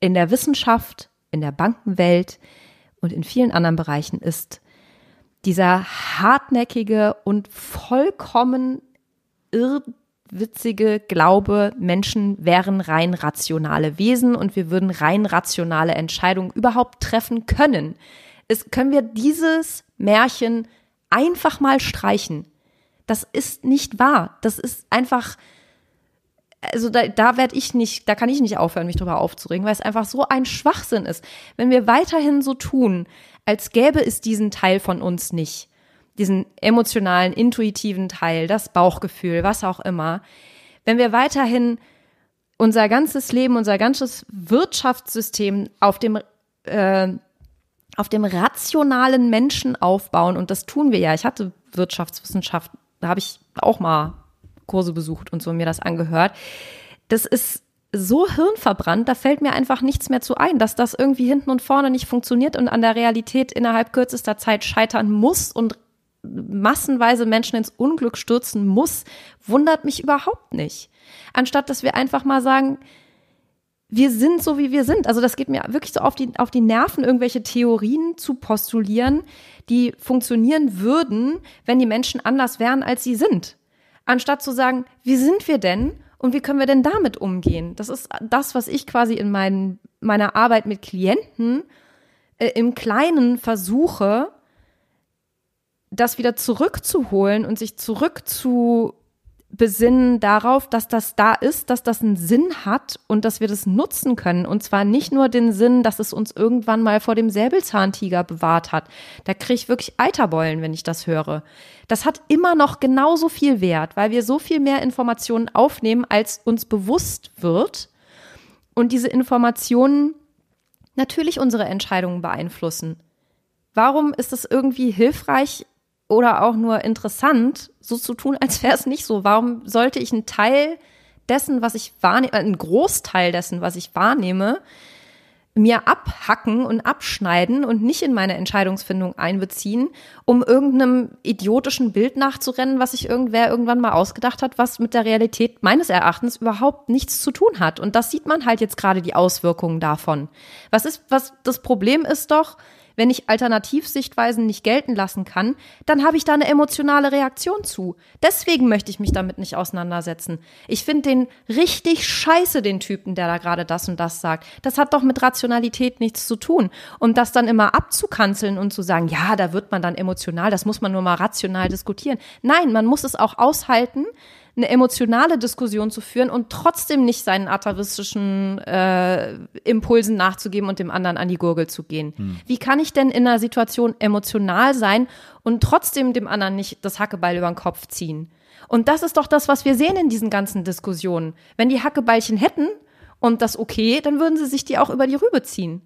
in der Wissenschaft, in der Bankenwelt und in vielen anderen Bereichen ist dieser hartnäckige und vollkommen irrwitzige Glaube, Menschen wären rein rationale Wesen und wir würden rein rationale Entscheidungen überhaupt treffen können. Es, können wir dieses Märchen einfach mal streichen. Das ist nicht wahr. Das ist einfach, also da, da werde ich nicht, da kann ich nicht aufhören, mich drüber aufzuregen, weil es einfach so ein Schwachsinn ist. Wenn wir weiterhin so tun, als gäbe es diesen Teil von uns nicht, diesen emotionalen, intuitiven Teil, das Bauchgefühl, was auch immer, wenn wir weiterhin unser ganzes Leben, unser ganzes Wirtschaftssystem auf dem äh, auf dem rationalen Menschen aufbauen. Und das tun wir ja. Ich hatte Wirtschaftswissenschaft, da habe ich auch mal Kurse besucht und so mir das angehört. Das ist so hirnverbrannt, da fällt mir einfach nichts mehr zu ein, dass das irgendwie hinten und vorne nicht funktioniert und an der Realität innerhalb kürzester Zeit scheitern muss und massenweise Menschen ins Unglück stürzen muss, wundert mich überhaupt nicht. Anstatt dass wir einfach mal sagen, wir sind so, wie wir sind. Also das geht mir wirklich so auf die, auf die Nerven, irgendwelche Theorien zu postulieren, die funktionieren würden, wenn die Menschen anders wären, als sie sind. Anstatt zu sagen, wie sind wir denn und wie können wir denn damit umgehen? Das ist das, was ich quasi in mein, meiner Arbeit mit Klienten äh, im Kleinen versuche, das wieder zurückzuholen und sich zurück zu besinnen darauf, dass das da ist, dass das einen Sinn hat und dass wir das nutzen können. Und zwar nicht nur den Sinn, dass es uns irgendwann mal vor dem Säbelzahntiger bewahrt hat. Da kriege ich wirklich Eiterbeulen, wenn ich das höre. Das hat immer noch genauso viel Wert, weil wir so viel mehr Informationen aufnehmen, als uns bewusst wird. Und diese Informationen natürlich unsere Entscheidungen beeinflussen. Warum ist es irgendwie hilfreich, oder auch nur interessant, so zu tun, als wäre es nicht so. Warum sollte ich einen Teil dessen, was ich wahrnehme, einen Großteil dessen, was ich wahrnehme, mir abhacken und abschneiden und nicht in meine Entscheidungsfindung einbeziehen, um irgendeinem idiotischen Bild nachzurennen, was sich irgendwer irgendwann mal ausgedacht hat, was mit der Realität meines Erachtens überhaupt nichts zu tun hat. Und das sieht man halt jetzt gerade die Auswirkungen davon. Was ist, was das Problem ist doch, wenn ich Alternativsichtweisen nicht gelten lassen kann, dann habe ich da eine emotionale Reaktion zu. Deswegen möchte ich mich damit nicht auseinandersetzen. Ich finde den richtig scheiße, den Typen, der da gerade das und das sagt. Das hat doch mit Rationalität nichts zu tun. Und das dann immer abzukanzeln und zu sagen, ja, da wird man dann emotional, das muss man nur mal rational diskutieren. Nein, man muss es auch aushalten, eine emotionale Diskussion zu führen und trotzdem nicht seinen atavistischen äh, Impulsen nachzugeben und dem anderen an die Gurgel zu gehen. Hm. Wie kann ich denn in einer Situation emotional sein und trotzdem dem anderen nicht das Hackebeil über den Kopf ziehen? Und das ist doch das, was wir sehen in diesen ganzen Diskussionen. Wenn die Hackebeilchen hätten und das okay, dann würden sie sich die auch über die Rübe ziehen.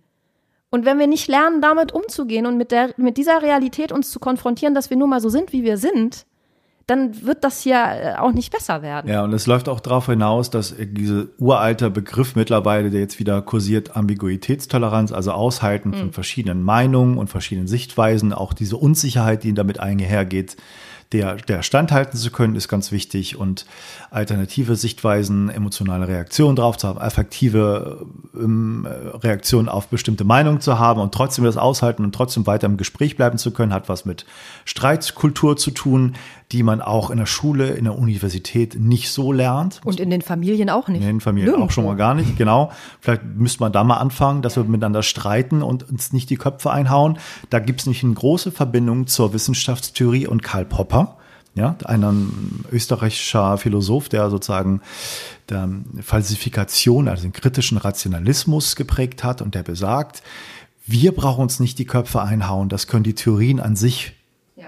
Und wenn wir nicht lernen, damit umzugehen und mit, der, mit dieser Realität uns zu konfrontieren, dass wir nun mal so sind, wie wir sind, dann wird das hier äh, auch nicht besser werden. Ja, und es läuft auch darauf hinaus, dass dieser uralte Begriff mittlerweile, der jetzt wieder kursiert, Ambiguitätstoleranz, also Aushalten mhm. von verschiedenen Meinungen und verschiedenen Sichtweisen, auch diese Unsicherheit, die damit einhergeht, der, der standhalten zu können, ist ganz wichtig und alternative Sichtweisen, emotionale Reaktionen drauf zu haben, affektive ähm, Reaktionen auf bestimmte Meinungen zu haben und trotzdem das aushalten und trotzdem weiter im Gespräch bleiben zu können, hat was mit Streitkultur zu tun, die man auch in der Schule, in der Universität nicht so lernt. Und in den Familien auch nicht. In den Familien Nirgendwo. auch schon mal gar nicht, genau. Vielleicht müsste man da mal anfangen, dass wir miteinander streiten und uns nicht die Köpfe einhauen. Da gibt es nicht eine große Verbindung zur Wissenschaftstheorie und Karl Popper. Ja, ein österreichischer Philosoph, der sozusagen der Falsifikation, also den kritischen Rationalismus geprägt hat und der besagt, wir brauchen uns nicht die Köpfe einhauen, das können die Theorien an sich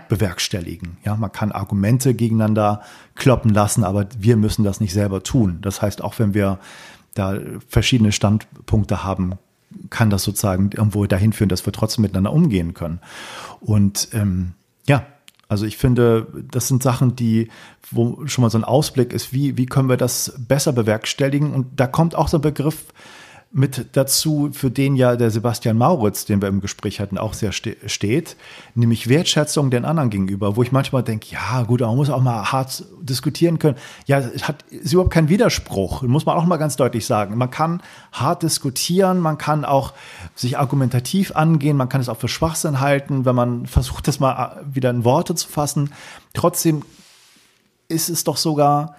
bewerkstelligen. Ja, man kann Argumente gegeneinander kloppen lassen, aber wir müssen das nicht selber tun. Das heißt, auch wenn wir da verschiedene Standpunkte haben, kann das sozusagen irgendwo dahin führen, dass wir trotzdem miteinander umgehen können. Und ähm, ja, also ich finde, das sind Sachen, die, wo schon mal so ein Ausblick ist, wie, wie können wir das besser bewerkstelligen? Und da kommt auch so ein Begriff mit dazu, für den ja der Sebastian Mauritz, den wir im Gespräch hatten, auch sehr ste steht, nämlich Wertschätzung den anderen gegenüber, wo ich manchmal denke, ja gut, man muss auch mal hart diskutieren können. Ja, es hat ist überhaupt kein Widerspruch, muss man auch mal ganz deutlich sagen. Man kann hart diskutieren, man kann auch sich argumentativ angehen, man kann es auch für Schwachsinn halten, wenn man versucht, das mal wieder in Worte zu fassen. Trotzdem ist es doch sogar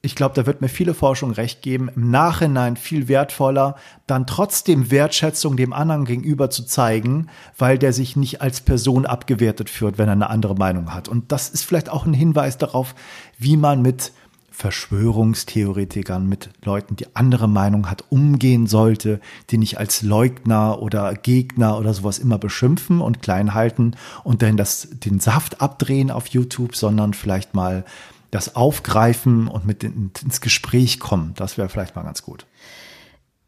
ich glaube, da wird mir viele Forschung recht geben, im Nachhinein viel wertvoller, dann trotzdem Wertschätzung dem anderen gegenüber zu zeigen, weil der sich nicht als Person abgewertet führt, wenn er eine andere Meinung hat. Und das ist vielleicht auch ein Hinweis darauf, wie man mit Verschwörungstheoretikern, mit Leuten, die andere Meinung hat, umgehen sollte, die nicht als Leugner oder Gegner oder sowas immer beschimpfen und klein halten und dann das, den Saft abdrehen auf YouTube, sondern vielleicht mal das aufgreifen und mit in, ins Gespräch kommen. Das wäre vielleicht mal ganz gut.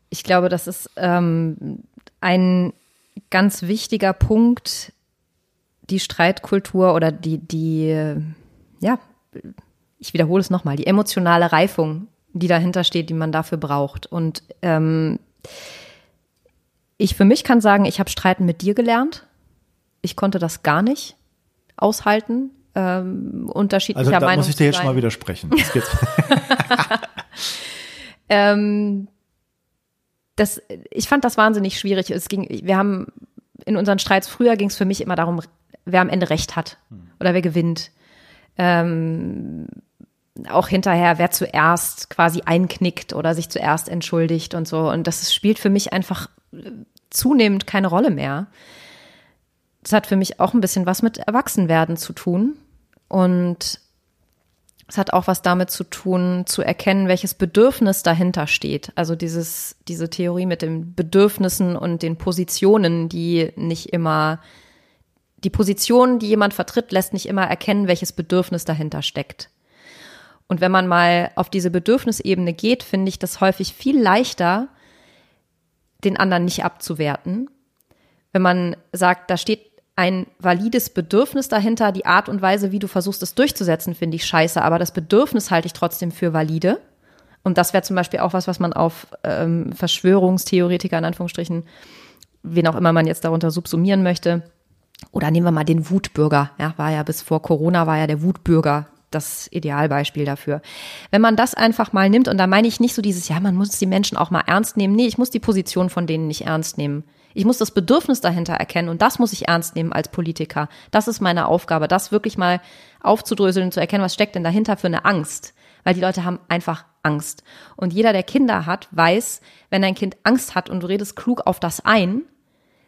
Ich glaube, das ist ähm, ein ganz wichtiger Punkt, die Streitkultur oder die, die, ja, ich wiederhole es nochmal, die emotionale Reifung, die dahinter steht, die man dafür braucht. Und ähm, ich für mich kann sagen, ich habe Streiten mit dir gelernt. Ich konnte das gar nicht aushalten ähm, unterschiedlicher also, da muss ich dir jetzt schon mal widersprechen. ähm, das, ich fand das wahnsinnig schwierig. Es ging, wir haben in unseren Streits früher ging es für mich immer darum, wer am Ende Recht hat hm. oder wer gewinnt. Ähm, auch hinterher, wer zuerst quasi einknickt oder sich zuerst entschuldigt und so. Und das spielt für mich einfach zunehmend keine Rolle mehr das hat für mich auch ein bisschen was mit Erwachsenwerden zu tun. Und es hat auch was damit zu tun, zu erkennen, welches Bedürfnis dahinter steht. Also dieses, diese Theorie mit den Bedürfnissen und den Positionen, die nicht immer, die Position, die jemand vertritt, lässt nicht immer erkennen, welches Bedürfnis dahinter steckt. Und wenn man mal auf diese Bedürfnisebene geht, finde ich das häufig viel leichter, den anderen nicht abzuwerten. Wenn man sagt, da steht ein valides Bedürfnis dahinter. Die Art und Weise, wie du versuchst, es durchzusetzen, finde ich scheiße, aber das Bedürfnis halte ich trotzdem für valide. Und das wäre zum Beispiel auch was, was man auf ähm, Verschwörungstheoretiker in Anführungsstrichen, wen auch immer man jetzt darunter subsumieren möchte. Oder nehmen wir mal den Wutbürger. Ja, war ja bis vor Corona war ja der Wutbürger das Idealbeispiel dafür. Wenn man das einfach mal nimmt, und da meine ich nicht so dieses, ja, man muss die Menschen auch mal ernst nehmen. Nee, ich muss die Position von denen nicht ernst nehmen. Ich muss das Bedürfnis dahinter erkennen und das muss ich ernst nehmen als Politiker. Das ist meine Aufgabe, das wirklich mal aufzudröseln und zu erkennen, was steckt denn dahinter für eine Angst. Weil die Leute haben einfach Angst. Und jeder, der Kinder hat, weiß, wenn dein Kind Angst hat und du redest klug auf das ein,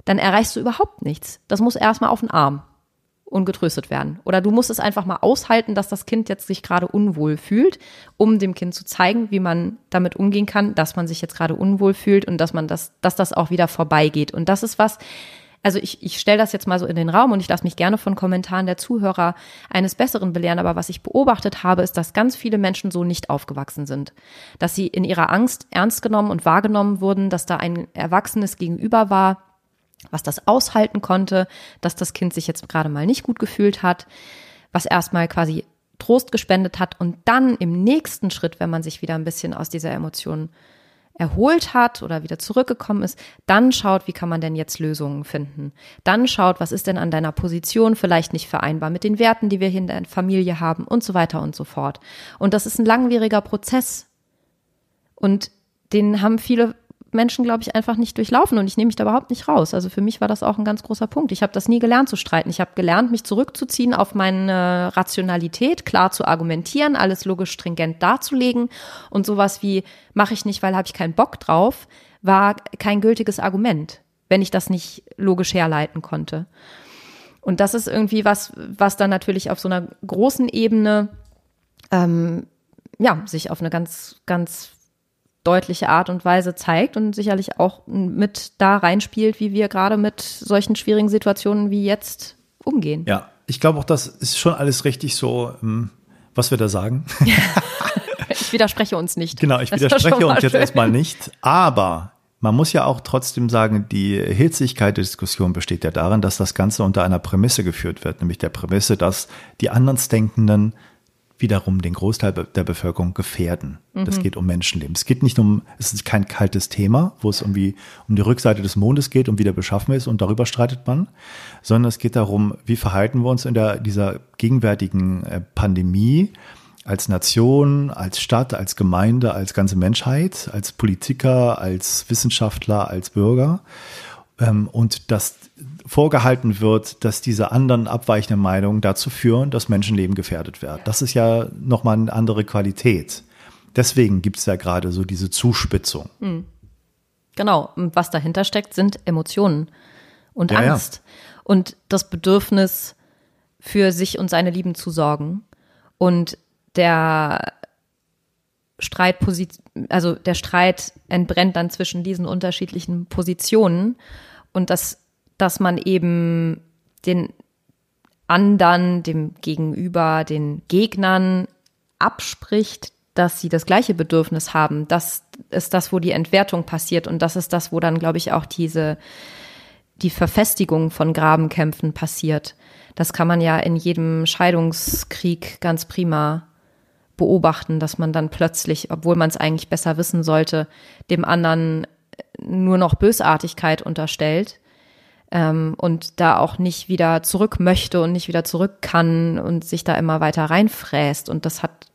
dann erreichst du überhaupt nichts. Das muss erstmal auf den Arm und getröstet werden. Oder du musst es einfach mal aushalten, dass das Kind jetzt sich gerade unwohl fühlt, um dem Kind zu zeigen, wie man damit umgehen kann, dass man sich jetzt gerade unwohl fühlt und dass man das, dass das auch wieder vorbeigeht. Und das ist was, also ich, ich stelle das jetzt mal so in den Raum und ich lasse mich gerne von Kommentaren der Zuhörer eines Besseren belehren, aber was ich beobachtet habe, ist, dass ganz viele Menschen so nicht aufgewachsen sind. Dass sie in ihrer Angst ernst genommen und wahrgenommen wurden, dass da ein Erwachsenes gegenüber war, was das aushalten konnte, dass das Kind sich jetzt gerade mal nicht gut gefühlt hat, was erstmal quasi Trost gespendet hat und dann im nächsten Schritt, wenn man sich wieder ein bisschen aus dieser Emotion erholt hat oder wieder zurückgekommen ist, dann schaut, wie kann man denn jetzt Lösungen finden. Dann schaut, was ist denn an deiner Position vielleicht nicht vereinbar mit den Werten, die wir hier in der Familie haben und so weiter und so fort. Und das ist ein langwieriger Prozess. Und den haben viele Menschen, glaube ich, einfach nicht durchlaufen und ich nehme mich da überhaupt nicht raus. Also für mich war das auch ein ganz großer Punkt. Ich habe das nie gelernt zu streiten. Ich habe gelernt, mich zurückzuziehen auf meine Rationalität, klar zu argumentieren, alles logisch stringent darzulegen und sowas wie mache ich nicht, weil habe ich keinen Bock drauf, war kein gültiges Argument, wenn ich das nicht logisch herleiten konnte. Und das ist irgendwie was, was dann natürlich auf so einer großen Ebene ähm, ja, sich auf eine ganz, ganz deutliche Art und Weise zeigt und sicherlich auch mit da reinspielt, wie wir gerade mit solchen schwierigen Situationen wie jetzt umgehen. Ja, ich glaube auch, das ist schon alles richtig so, ähm, was wir da sagen. ich widerspreche uns nicht. Genau, ich widerspreche uns jetzt erstmal nicht. Aber man muss ja auch trotzdem sagen, die Hitzigkeit der Diskussion besteht ja darin, dass das Ganze unter einer Prämisse geführt wird, nämlich der Prämisse, dass die Andersdenkenden wiederum den Großteil der Bevölkerung gefährden. Mhm. Das geht um Menschenleben. Es geht nicht um, es ist kein kaltes Thema, wo es irgendwie um die Rückseite des Mondes geht und wie der beschaffen ist und darüber streitet man, sondern es geht darum, wie verhalten wir uns in der, dieser gegenwärtigen äh, Pandemie als Nation, als Stadt, als Gemeinde, als ganze Menschheit, als Politiker, als Wissenschaftler, als Bürger. Ähm, und dass vorgehalten wird, dass diese anderen abweichenden Meinungen dazu führen, dass Menschenleben gefährdet werden. Das ist ja nochmal eine andere Qualität. Deswegen gibt es ja gerade so diese Zuspitzung. Hm. Genau. Und was dahinter steckt, sind Emotionen und ja, Angst. Ja. Und das Bedürfnis, für sich und seine Lieben zu sorgen. Und der Streit, also der Streit entbrennt dann zwischen diesen unterschiedlichen Positionen. Und das dass man eben den anderen, dem Gegenüber, den Gegnern abspricht, dass sie das gleiche Bedürfnis haben. Das ist das, wo die Entwertung passiert und das ist das, wo dann, glaube ich, auch diese die Verfestigung von Grabenkämpfen passiert. Das kann man ja in jedem Scheidungskrieg ganz prima beobachten, dass man dann plötzlich, obwohl man es eigentlich besser wissen sollte, dem anderen nur noch Bösartigkeit unterstellt ähm, und da auch nicht wieder zurück möchte und nicht wieder zurück kann und sich da immer weiter reinfräst. Und das hat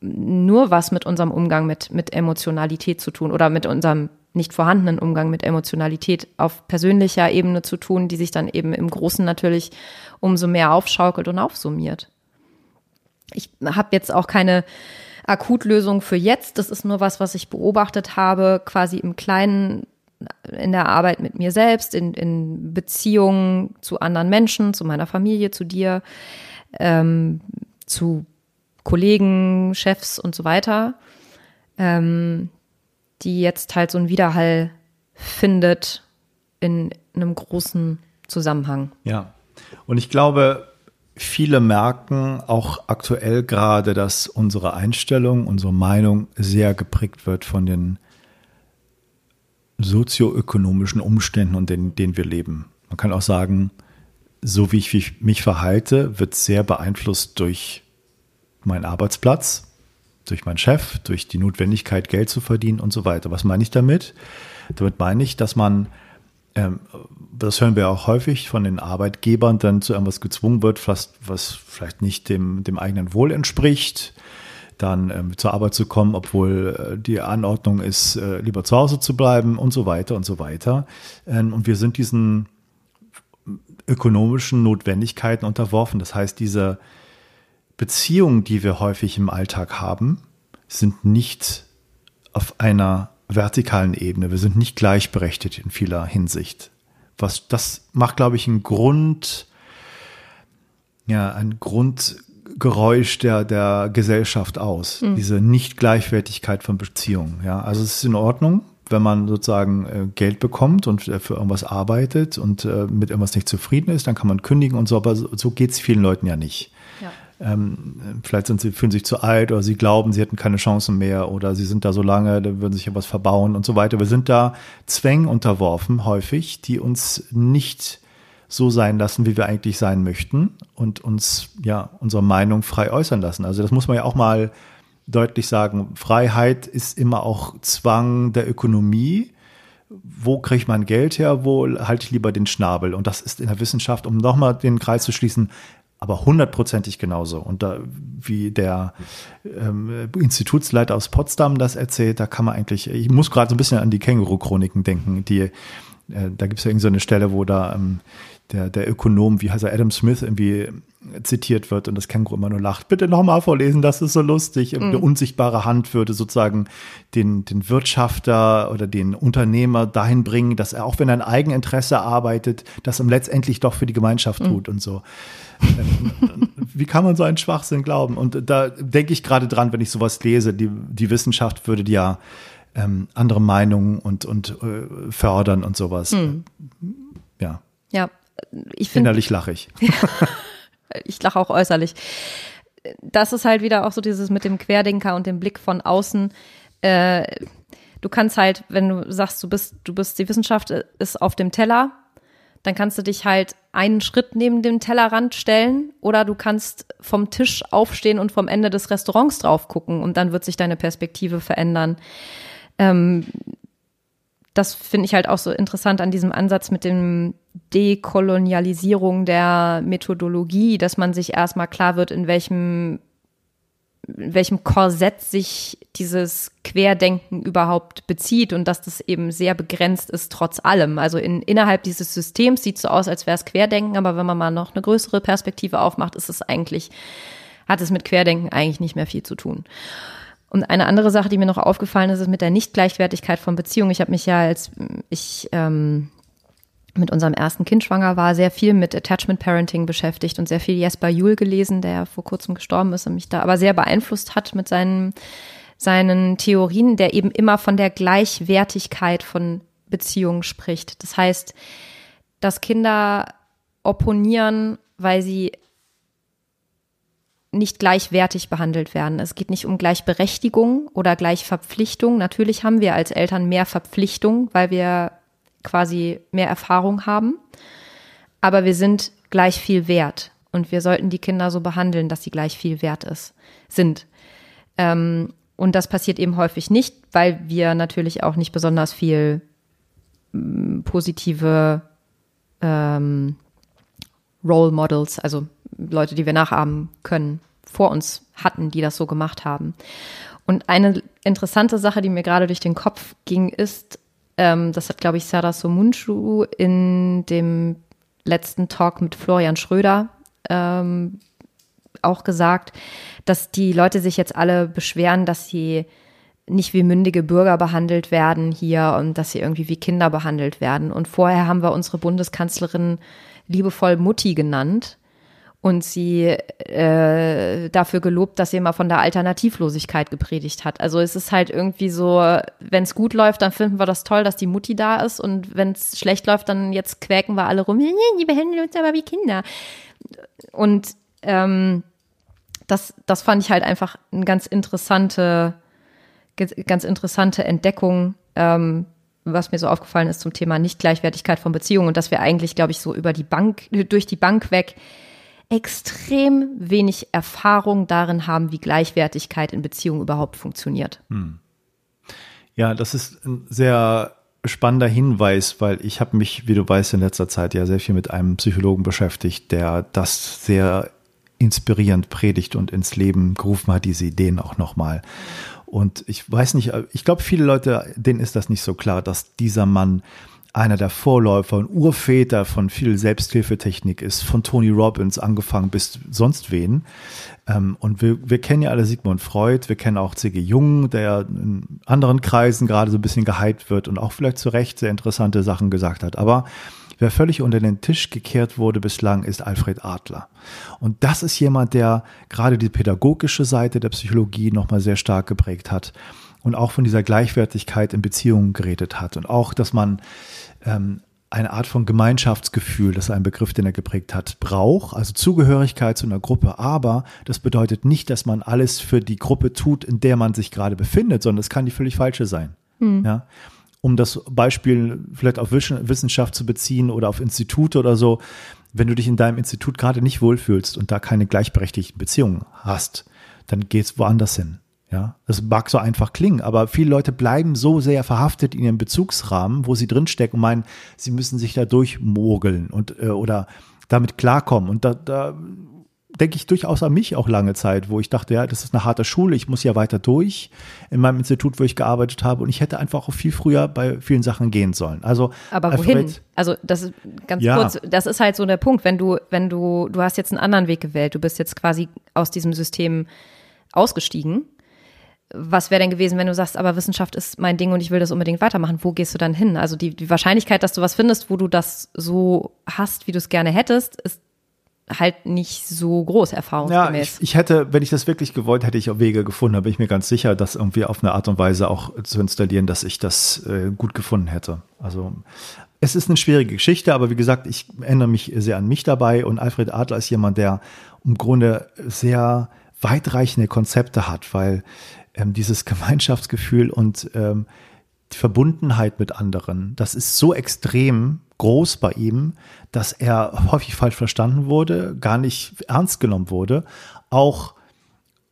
nur was mit unserem Umgang mit, mit Emotionalität zu tun oder mit unserem nicht vorhandenen Umgang mit Emotionalität auf persönlicher Ebene zu tun, die sich dann eben im Großen natürlich umso mehr aufschaukelt und aufsummiert. Ich habe jetzt auch keine Akutlösung für jetzt. Das ist nur was, was ich beobachtet habe, quasi im Kleinen in der Arbeit mit mir selbst, in, in Beziehungen zu anderen Menschen, zu meiner Familie, zu dir, ähm, zu Kollegen, Chefs und so weiter, ähm, die jetzt halt so einen Widerhall findet in einem großen Zusammenhang. Ja, und ich glaube, viele merken auch aktuell gerade, dass unsere Einstellung, unsere Meinung sehr geprägt wird von den sozioökonomischen Umständen, und in denen wir leben. Man kann auch sagen, so wie ich mich verhalte, wird sehr beeinflusst durch meinen Arbeitsplatz, durch meinen Chef, durch die Notwendigkeit, Geld zu verdienen und so weiter. Was meine ich damit? Damit meine ich, dass man, ähm, das hören wir auch häufig von den Arbeitgebern, dann zu irgendwas gezwungen wird, was, was vielleicht nicht dem, dem eigenen Wohl entspricht, dann ähm, zur Arbeit zu kommen, obwohl äh, die Anordnung ist, äh, lieber zu Hause zu bleiben und so weiter und so weiter. Ähm, und wir sind diesen ökonomischen Notwendigkeiten unterworfen. Das heißt, diese Beziehungen, die wir häufig im Alltag haben, sind nicht auf einer vertikalen Ebene. Wir sind nicht gleichberechtigt in vieler Hinsicht. Was, das macht, glaube ich, ein Grund, ja, ein Grundgeräusch der, der Gesellschaft aus. Mhm. Diese Nicht-Gleichwertigkeit von Beziehungen. Ja, also es ist in Ordnung, wenn man sozusagen äh, Geld bekommt und äh, für irgendwas arbeitet und äh, mit irgendwas nicht zufrieden ist, dann kann man kündigen und so, aber so, so geht es vielen Leuten ja nicht. Ja. Ähm, vielleicht sind sie, fühlen sich zu alt oder sie glauben, sie hätten keine Chancen mehr oder sie sind da so lange, da würden sich ja was verbauen und so weiter. Wir sind da Zwängen unterworfen, häufig, die uns nicht so sein lassen, wie wir eigentlich sein möchten und uns ja unsere Meinung frei äußern lassen. Also das muss man ja auch mal deutlich sagen, Freiheit ist immer auch Zwang der Ökonomie. Wo kriege ich mein Geld her? Wo halte ich lieber den Schnabel? Und das ist in der Wissenschaft, um nochmal den Kreis zu schließen, aber hundertprozentig genauso. Und da, wie der ähm, Institutsleiter aus Potsdam das erzählt, da kann man eigentlich, ich muss gerade so ein bisschen an die Känguru-Chroniken denken, die, äh, da gibt es ja irgendwie so eine Stelle, wo da ähm, der, der Ökonom, wie heißt er, Adam Smith, irgendwie zitiert wird und das Känguru immer nur lacht. Bitte nochmal vorlesen, das ist so lustig. Mhm. Eine unsichtbare Hand würde sozusagen den, den Wirtschafter oder den Unternehmer dahin bringen, dass er auch wenn er ein Eigeninteresse arbeitet, das ihm letztendlich doch für die Gemeinschaft mhm. tut und so. Ähm, wie kann man so einen Schwachsinn glauben? Und da denke ich gerade dran, wenn ich sowas lese, die, die Wissenschaft würde ja ähm, andere Meinungen und, und äh, fördern und sowas. Mhm. Ja. Ja, ich finde. Innerlich lache ich. ich lache auch äußerlich. Das ist halt wieder auch so dieses mit dem Querdenker und dem Blick von außen. Äh, du kannst halt, wenn du sagst, du bist, du bist, die Wissenschaft ist auf dem Teller, dann kannst du dich halt einen Schritt neben dem Tellerrand stellen oder du kannst vom Tisch aufstehen und vom Ende des Restaurants drauf gucken und dann wird sich deine Perspektive verändern. Ähm, das finde ich halt auch so interessant an diesem Ansatz mit dem Dekolonialisierung der Methodologie, dass man sich erstmal klar wird, in welchem, in welchem Korsett sich dieses Querdenken überhaupt bezieht und dass das eben sehr begrenzt ist trotz allem. Also in, innerhalb dieses Systems sieht es so aus, als wäre es Querdenken, aber wenn man mal noch eine größere Perspektive aufmacht, ist es eigentlich, hat es mit Querdenken eigentlich nicht mehr viel zu tun. Und eine andere Sache, die mir noch aufgefallen ist, ist mit der Nichtgleichwertigkeit von Beziehungen. Ich habe mich ja, als ich ähm, mit unserem ersten Kind schwanger war, sehr viel mit Attachment Parenting beschäftigt und sehr viel Jesper Juhl gelesen, der vor kurzem gestorben ist und mich da aber sehr beeinflusst hat mit seinen, seinen Theorien, der eben immer von der Gleichwertigkeit von Beziehungen spricht. Das heißt, dass Kinder opponieren, weil sie nicht gleichwertig behandelt werden. Es geht nicht um Gleichberechtigung oder Gleichverpflichtung. Natürlich haben wir als Eltern mehr Verpflichtung, weil wir quasi mehr Erfahrung haben. Aber wir sind gleich viel wert. Und wir sollten die Kinder so behandeln, dass sie gleich viel wert ist, sind. Ähm, und das passiert eben häufig nicht, weil wir natürlich auch nicht besonders viel ähm, positive ähm, Role Models, also Leute, die wir nachahmen können, vor uns hatten, die das so gemacht haben. Und eine interessante Sache, die mir gerade durch den Kopf ging, ist, ähm, das hat, glaube ich, Sarah Somunchu in dem letzten Talk mit Florian Schröder ähm, auch gesagt, dass die Leute sich jetzt alle beschweren, dass sie nicht wie mündige Bürger behandelt werden hier und dass sie irgendwie wie Kinder behandelt werden. Und vorher haben wir unsere Bundeskanzlerin liebevoll Mutti genannt. und sie äh, dafür gelobt, dass sie immer von der Alternativlosigkeit gepredigt hat. Also es ist halt irgendwie so, wenn es gut läuft, dann finden wir das toll, dass die Mutti da ist und wenn es schlecht läuft, dann jetzt quäken wir alle rum, die behandeln uns aber wie Kinder. Und ähm, das, das fand ich halt einfach eine ganz interessante, ganz interessante Entdeckung, ähm, was mir so aufgefallen ist zum Thema Nichtgleichwertigkeit von Beziehungen und dass wir eigentlich, glaube ich, so über die Bank, durch die Bank weg extrem wenig Erfahrung darin haben, wie Gleichwertigkeit in Beziehungen überhaupt funktioniert. Hm. Ja, das ist ein sehr spannender Hinweis, weil ich habe mich, wie du weißt, in letzter Zeit ja sehr viel mit einem Psychologen beschäftigt, der das sehr inspirierend predigt und ins Leben gerufen hat, diese Ideen auch nochmal. Und ich weiß nicht, ich glaube, viele Leute, denen ist das nicht so klar, dass dieser Mann einer der Vorläufer und Urväter von viel Selbsthilfetechnik ist, von Tony Robbins angefangen bis sonst wen. Ähm, und wir, wir kennen ja alle Sigmund Freud, wir kennen auch C.G. Jung, der in anderen Kreisen gerade so ein bisschen gehypt wird und auch vielleicht zu Recht sehr interessante Sachen gesagt hat. Aber wer völlig unter den Tisch gekehrt wurde bislang, ist Alfred Adler. Und das ist jemand, der gerade die pädagogische Seite der Psychologie nochmal sehr stark geprägt hat und auch von dieser Gleichwertigkeit in Beziehungen geredet hat und auch, dass man ähm, eine Art von Gemeinschaftsgefühl, das ist ein Begriff, den er geprägt hat, braucht, also Zugehörigkeit zu einer Gruppe. Aber das bedeutet nicht, dass man alles für die Gruppe tut, in der man sich gerade befindet, sondern es kann die völlig falsche sein. Hm. Ja? Um das Beispiel vielleicht auf Wissenschaft zu beziehen oder auf Institute oder so, wenn du dich in deinem Institut gerade nicht wohlfühlst und da keine gleichberechtigten Beziehungen hast, dann geht's woanders hin. Ja, das mag so einfach klingen, aber viele Leute bleiben so sehr verhaftet in ihrem Bezugsrahmen, wo sie drinstecken und meinen, sie müssen sich da durchmogeln und äh, oder damit klarkommen. Und da, da denke ich durchaus an mich auch lange Zeit, wo ich dachte, ja, das ist eine harte Schule, ich muss ja weiter durch in meinem Institut, wo ich gearbeitet habe und ich hätte einfach auch viel früher bei vielen Sachen gehen sollen. Also aber Alfred, wohin? Also das ist ganz ja. kurz, das ist halt so der Punkt, wenn du wenn du du hast jetzt einen anderen Weg gewählt, du bist jetzt quasi aus diesem System ausgestiegen was wäre denn gewesen, wenn du sagst, aber Wissenschaft ist mein Ding und ich will das unbedingt weitermachen? Wo gehst du dann hin? Also die, die Wahrscheinlichkeit, dass du was findest, wo du das so hast, wie du es gerne hättest, ist halt nicht so groß erfahrungsgemäß. Ja, ich, ich, hätte, wenn ich das wirklich gewollt hätte, ich auch Wege gefunden, da bin ich mir ganz sicher, das irgendwie auf eine Art und Weise auch zu installieren, dass ich das äh, gut gefunden hätte. Also es ist eine schwierige Geschichte, aber wie gesagt, ich erinnere mich sehr an mich dabei und Alfred Adler ist jemand, der im Grunde sehr weitreichende Konzepte hat, weil ähm, dieses Gemeinschaftsgefühl und ähm, Verbundenheit mit anderen, das ist so extrem groß bei ihm, dass er häufig falsch verstanden wurde, gar nicht ernst genommen wurde. Auch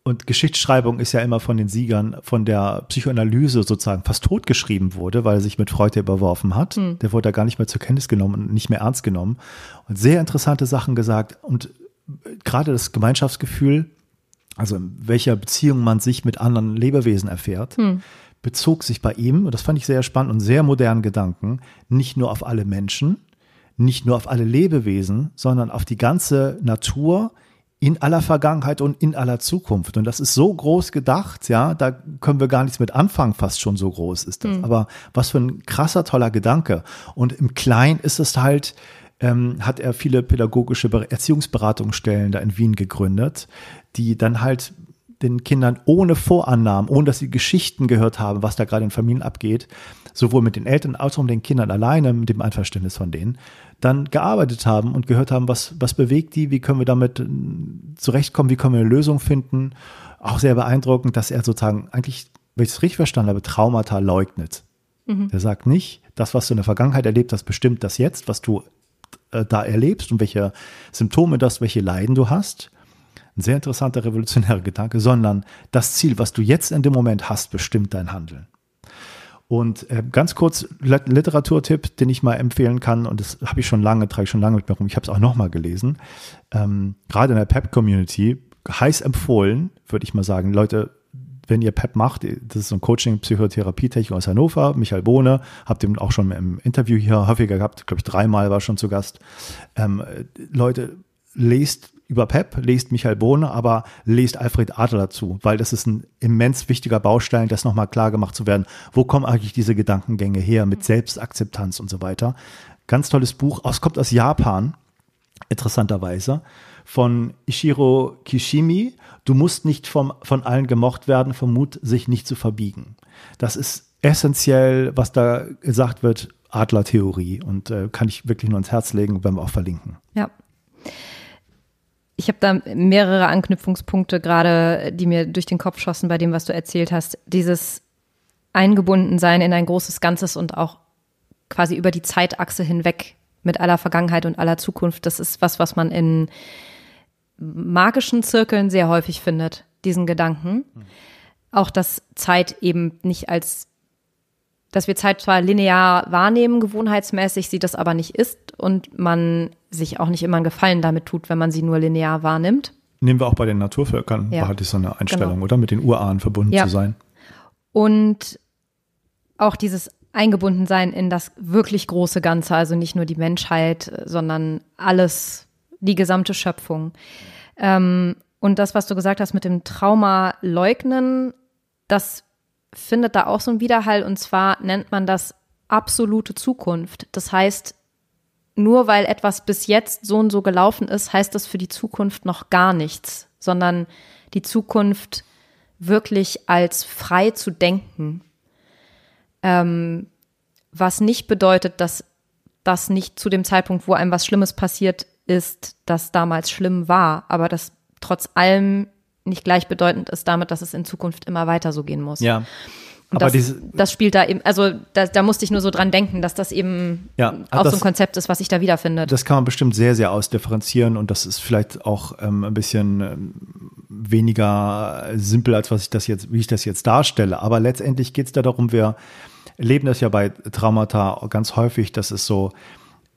und Geschichtsschreibung ist ja immer von den Siegern von der Psychoanalyse sozusagen fast totgeschrieben wurde, weil er sich mit Freud überworfen hat. Hm. Der wurde da gar nicht mehr zur Kenntnis genommen und nicht mehr ernst genommen. Und sehr interessante Sachen gesagt. Und gerade das Gemeinschaftsgefühl also in welcher Beziehung man sich mit anderen Lebewesen erfährt, hm. Bezog sich bei ihm, und das fand ich sehr spannend und sehr modernen Gedanken, nicht nur auf alle Menschen, nicht nur auf alle Lebewesen, sondern auf die ganze Natur in aller Vergangenheit und in aller Zukunft. Und das ist so groß gedacht, ja, da können wir gar nichts mit anfangen, fast schon so groß ist das. Hm. Aber was für ein krasser, toller Gedanke. Und im Kleinen ist es halt, ähm, hat er viele pädagogische Erziehungsberatungsstellen da in Wien gegründet, die dann halt den Kindern ohne Vorannahmen, ohne dass sie Geschichten gehört haben, was da gerade in Familien abgeht, sowohl mit den Eltern als auch mit den Kindern alleine, mit dem Einverständnis von denen, dann gearbeitet haben und gehört haben, was, was bewegt die, wie können wir damit äh, zurechtkommen, wie können wir eine Lösung finden. Auch sehr beeindruckend, dass er sozusagen eigentlich, wenn ich es richtig verstanden habe, Traumata leugnet. Mhm. Er sagt nicht, das, was du in der Vergangenheit erlebt hast, bestimmt das jetzt, was du äh, da erlebst und welche Symptome das, welche Leiden du hast. Ein sehr interessanter revolutionärer Gedanke, sondern das Ziel, was du jetzt in dem Moment hast, bestimmt dein Handeln. Und äh, ganz kurz Literaturtipp, den ich mal empfehlen kann, und das habe ich schon lange, trage ich schon lange mit mir rum, ich habe es auch nochmal gelesen. Ähm, gerade in der PEP-Community, heiß empfohlen, würde ich mal sagen, Leute, wenn ihr PEP macht, das ist so ein Coaching Psychotherapie-Technik aus Hannover, Michael Bohne, habt ihr auch schon im Interview hier häufiger gehabt, glaube ich dreimal war schon zu Gast. Ähm, Leute, lest über PEP, lest Michael Bohne, aber lest Alfred Adler dazu, weil das ist ein immens wichtiger Baustein, das nochmal klar gemacht zu werden. Wo kommen eigentlich diese Gedankengänge her mit Selbstakzeptanz und so weiter? Ganz tolles Buch, es kommt aus Japan, interessanterweise von Ishiro Kishimi. Du musst nicht vom, von allen gemocht werden, vom Mut, sich nicht zu verbiegen. Das ist essentiell, was da gesagt wird, Adlertheorie und äh, kann ich wirklich nur ins Herz legen, werden wir auch verlinken. Ja. Ich habe da mehrere Anknüpfungspunkte gerade, die mir durch den Kopf schossen bei dem, was du erzählt hast. Dieses Eingebundensein in ein großes Ganzes und auch quasi über die Zeitachse hinweg mit aller Vergangenheit und aller Zukunft. Das ist was, was man in magischen Zirkeln sehr häufig findet, diesen Gedanken. Mhm. Auch, dass Zeit eben nicht als, dass wir Zeit zwar linear wahrnehmen, gewohnheitsmäßig, sie das aber nicht ist und man sich auch nicht immer einen Gefallen damit tut, wenn man sie nur linear wahrnimmt. Nehmen wir auch bei den Naturvölkern, ja. hatte ich so eine Einstellung, genau. oder? Mit den Urahnen verbunden ja. zu sein. Und auch dieses Eingebundensein in das wirklich große Ganze, also nicht nur die Menschheit, sondern alles, die gesamte Schöpfung. Ähm, und das, was du gesagt hast mit dem Trauma leugnen, das findet da auch so einen Widerhall und zwar nennt man das absolute Zukunft. Das heißt, nur weil etwas bis jetzt so und so gelaufen ist, heißt das für die Zukunft noch gar nichts, sondern die Zukunft wirklich als frei zu denken. Ähm, was nicht bedeutet, dass das nicht zu dem Zeitpunkt, wo einem was Schlimmes passiert ist, das damals schlimm war, aber das trotz allem nicht gleichbedeutend ist damit, dass es in Zukunft immer weiter so gehen muss. Ja. Und aber das, diese, das spielt da eben, also da, da musste ich nur so dran denken, dass das eben ja, auch das, so ein Konzept ist, was sich da wiederfindet. Das kann man bestimmt sehr, sehr ausdifferenzieren und das ist vielleicht auch ähm, ein bisschen ähm, weniger simpel, als was ich das jetzt, wie ich das jetzt darstelle. Aber letztendlich geht es da darum, wir erleben das ja bei Traumata ganz häufig, dass es so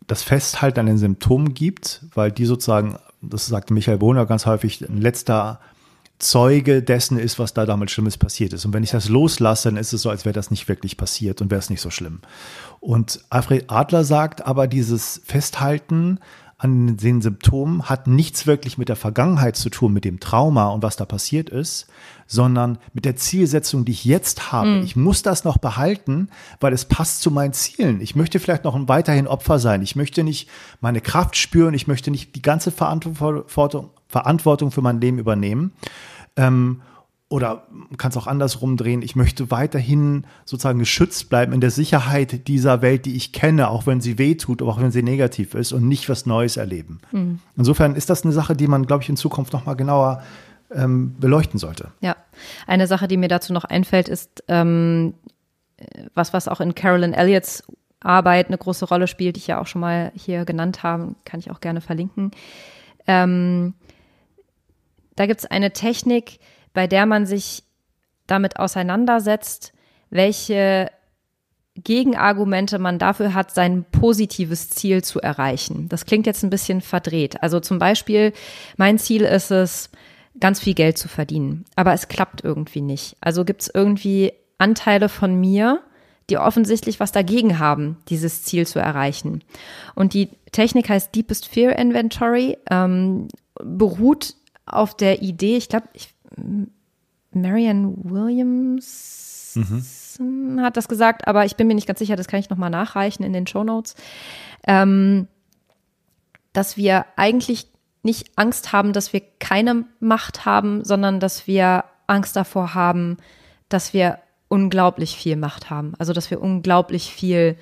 das Festhalten an den Symptomen gibt, weil die sozusagen, das sagte Michael Bohner ganz häufig, ein letzter Zeuge dessen ist, was da damals Schlimmes passiert ist. Und wenn ich das loslasse, dann ist es so, als wäre das nicht wirklich passiert und wäre es nicht so schlimm. Und Alfred Adler sagt aber, dieses Festhalten an den Symptomen hat nichts wirklich mit der Vergangenheit zu tun, mit dem Trauma und was da passiert ist, sondern mit der Zielsetzung, die ich jetzt habe. Mhm. Ich muss das noch behalten, weil es passt zu meinen Zielen. Ich möchte vielleicht noch ein weiterhin Opfer sein. Ich möchte nicht meine Kraft spüren. Ich möchte nicht die ganze Verantwortung, Verantwortung für mein Leben übernehmen. Ähm, oder kann es auch andersrum drehen. Ich möchte weiterhin sozusagen geschützt bleiben in der Sicherheit dieser Welt, die ich kenne, auch wenn sie weh tut, auch wenn sie negativ ist und nicht was Neues erleben. Mhm. Insofern ist das eine Sache, die man, glaube ich, in Zukunft noch mal genauer ähm, beleuchten sollte. Ja, eine Sache, die mir dazu noch einfällt, ist ähm, was, was auch in Carolyn Elliots Arbeit eine große Rolle spielt, die ich ja auch schon mal hier genannt habe, kann ich auch gerne verlinken. Ähm, da gibt es eine Technik, bei der man sich damit auseinandersetzt, welche Gegenargumente man dafür hat, sein positives Ziel zu erreichen. Das klingt jetzt ein bisschen verdreht. Also zum Beispiel, mein Ziel ist es, ganz viel Geld zu verdienen, aber es klappt irgendwie nicht. Also gibt es irgendwie Anteile von mir, die offensichtlich was dagegen haben, dieses Ziel zu erreichen. Und die Technik heißt Deepest Fear Inventory, ähm, beruht auf der Idee, ich glaube, Marianne Williams mhm. hat das gesagt, aber ich bin mir nicht ganz sicher, das kann ich nochmal nachreichen in den Show Notes, ähm, dass wir eigentlich nicht Angst haben, dass wir keine Macht haben, sondern dass wir Angst davor haben, dass wir unglaublich viel Macht haben. Also dass wir unglaublich viel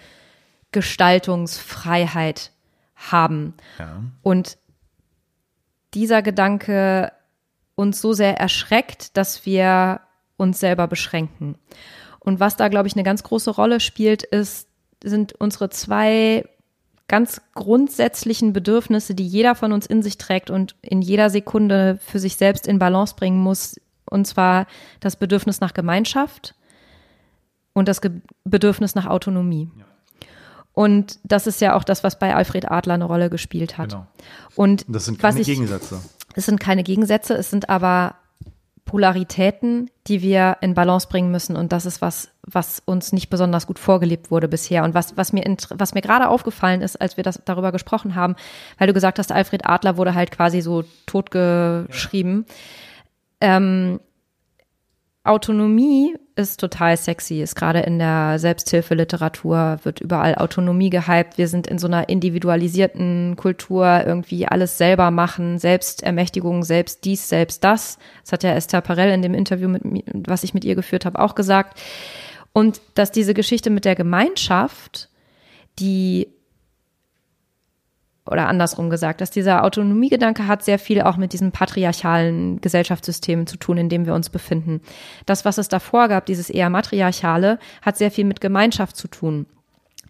Gestaltungsfreiheit haben. Ja. Und dieser Gedanke uns so sehr erschreckt, dass wir uns selber beschränken. Und was da, glaube ich, eine ganz große Rolle spielt, ist, sind unsere zwei ganz grundsätzlichen Bedürfnisse, die jeder von uns in sich trägt und in jeder Sekunde für sich selbst in Balance bringen muss. Und zwar das Bedürfnis nach Gemeinschaft und das Ge Bedürfnis nach Autonomie. Ja. Und das ist ja auch das, was bei Alfred Adler eine Rolle gespielt hat. Genau. Und das sind keine ich, Gegensätze. Es sind keine Gegensätze, es sind aber Polaritäten, die wir in Balance bringen müssen. Und das ist was, was uns nicht besonders gut vorgelebt wurde bisher. Und was, was mir, was mir gerade aufgefallen ist, als wir das darüber gesprochen haben, weil du gesagt hast, Alfred Adler wurde halt quasi so totgeschrieben. Ja. Ähm, Autonomie ist total sexy, ist gerade in der Selbsthilfeliteratur, wird überall Autonomie gehypt. Wir sind in so einer individualisierten Kultur, irgendwie alles selber machen, Selbstermächtigung, selbst dies, selbst das. Das hat ja Esther Perel in dem Interview, mit, was ich mit ihr geführt habe, auch gesagt. Und dass diese Geschichte mit der Gemeinschaft, die oder andersrum gesagt, dass dieser Autonomiegedanke hat sehr viel auch mit diesem patriarchalen Gesellschaftssystem zu tun, in dem wir uns befinden. Das, was es davor gab, dieses eher matriarchale, hat sehr viel mit Gemeinschaft zu tun.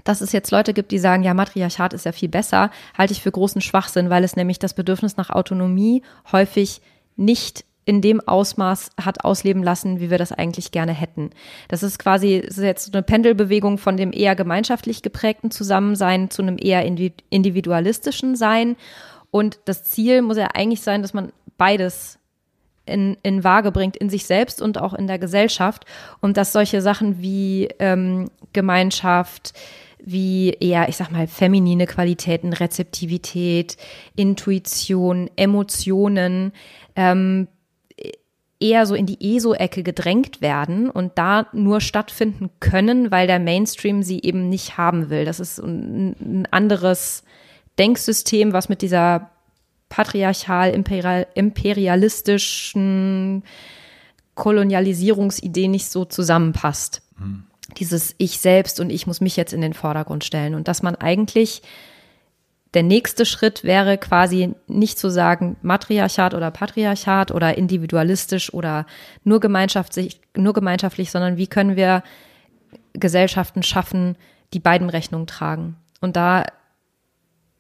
Dass es jetzt Leute gibt, die sagen, ja, Matriarchat ist ja viel besser, halte ich für großen Schwachsinn, weil es nämlich das Bedürfnis nach Autonomie häufig nicht in dem Ausmaß hat ausleben lassen, wie wir das eigentlich gerne hätten. Das ist quasi das ist jetzt eine Pendelbewegung von dem eher gemeinschaftlich geprägten Zusammensein zu einem eher individualistischen Sein. Und das Ziel muss ja eigentlich sein, dass man beides in, in Waage bringt, in sich selbst und auch in der Gesellschaft. Und dass solche Sachen wie ähm, Gemeinschaft, wie eher, ich sag mal, feminine Qualitäten, Rezeptivität, Intuition, Emotionen, ähm, eher so in die ESO-Ecke gedrängt werden und da nur stattfinden können, weil der Mainstream sie eben nicht haben will. Das ist ein, ein anderes Denksystem, was mit dieser patriarchal-imperialistischen Kolonialisierungsidee nicht so zusammenpasst. Mhm. Dieses Ich selbst und ich muss mich jetzt in den Vordergrund stellen und dass man eigentlich der nächste Schritt wäre quasi nicht zu sagen Matriarchat oder Patriarchat oder individualistisch oder nur gemeinschaftlich, nur gemeinschaftlich, sondern wie können wir Gesellschaften schaffen, die beiden Rechnungen tragen. Und da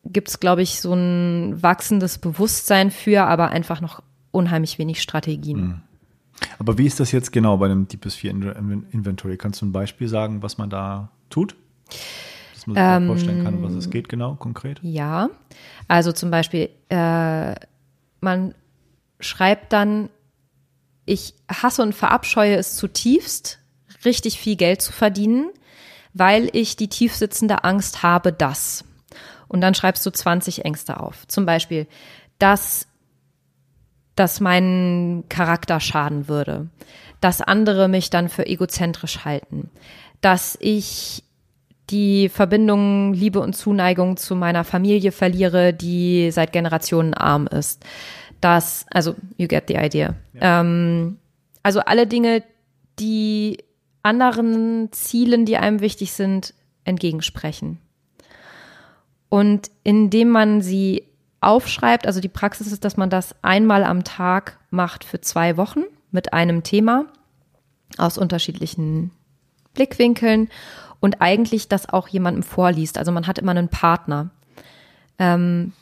gibt es, glaube ich, so ein wachsendes Bewusstsein für, aber einfach noch unheimlich wenig Strategien. Mhm. Aber wie ist das jetzt genau bei dem Deepest 4 Inventory? Kannst du ein Beispiel sagen, was man da tut? Dass man sich ähm, vorstellen kann, was es geht genau konkret? Ja, also zum Beispiel, äh, man schreibt dann, ich hasse und verabscheue es zutiefst, richtig viel Geld zu verdienen, weil ich die tiefsitzende Angst habe, dass. Und dann schreibst du 20 Ängste auf. Zum Beispiel, dass, dass mein Charakter schaden würde, dass andere mich dann für egozentrisch halten, dass ich die Verbindung, Liebe und Zuneigung zu meiner Familie verliere, die seit Generationen arm ist. Das, also, you get the idea. Ja. Ähm, also alle Dinge, die anderen Zielen, die einem wichtig sind, entgegensprechen. Und indem man sie aufschreibt, also die Praxis ist, dass man das einmal am Tag macht für zwei Wochen mit einem Thema aus unterschiedlichen Blickwinkeln und eigentlich das auch jemandem vorliest. Also man hat immer einen Partner. Ähm,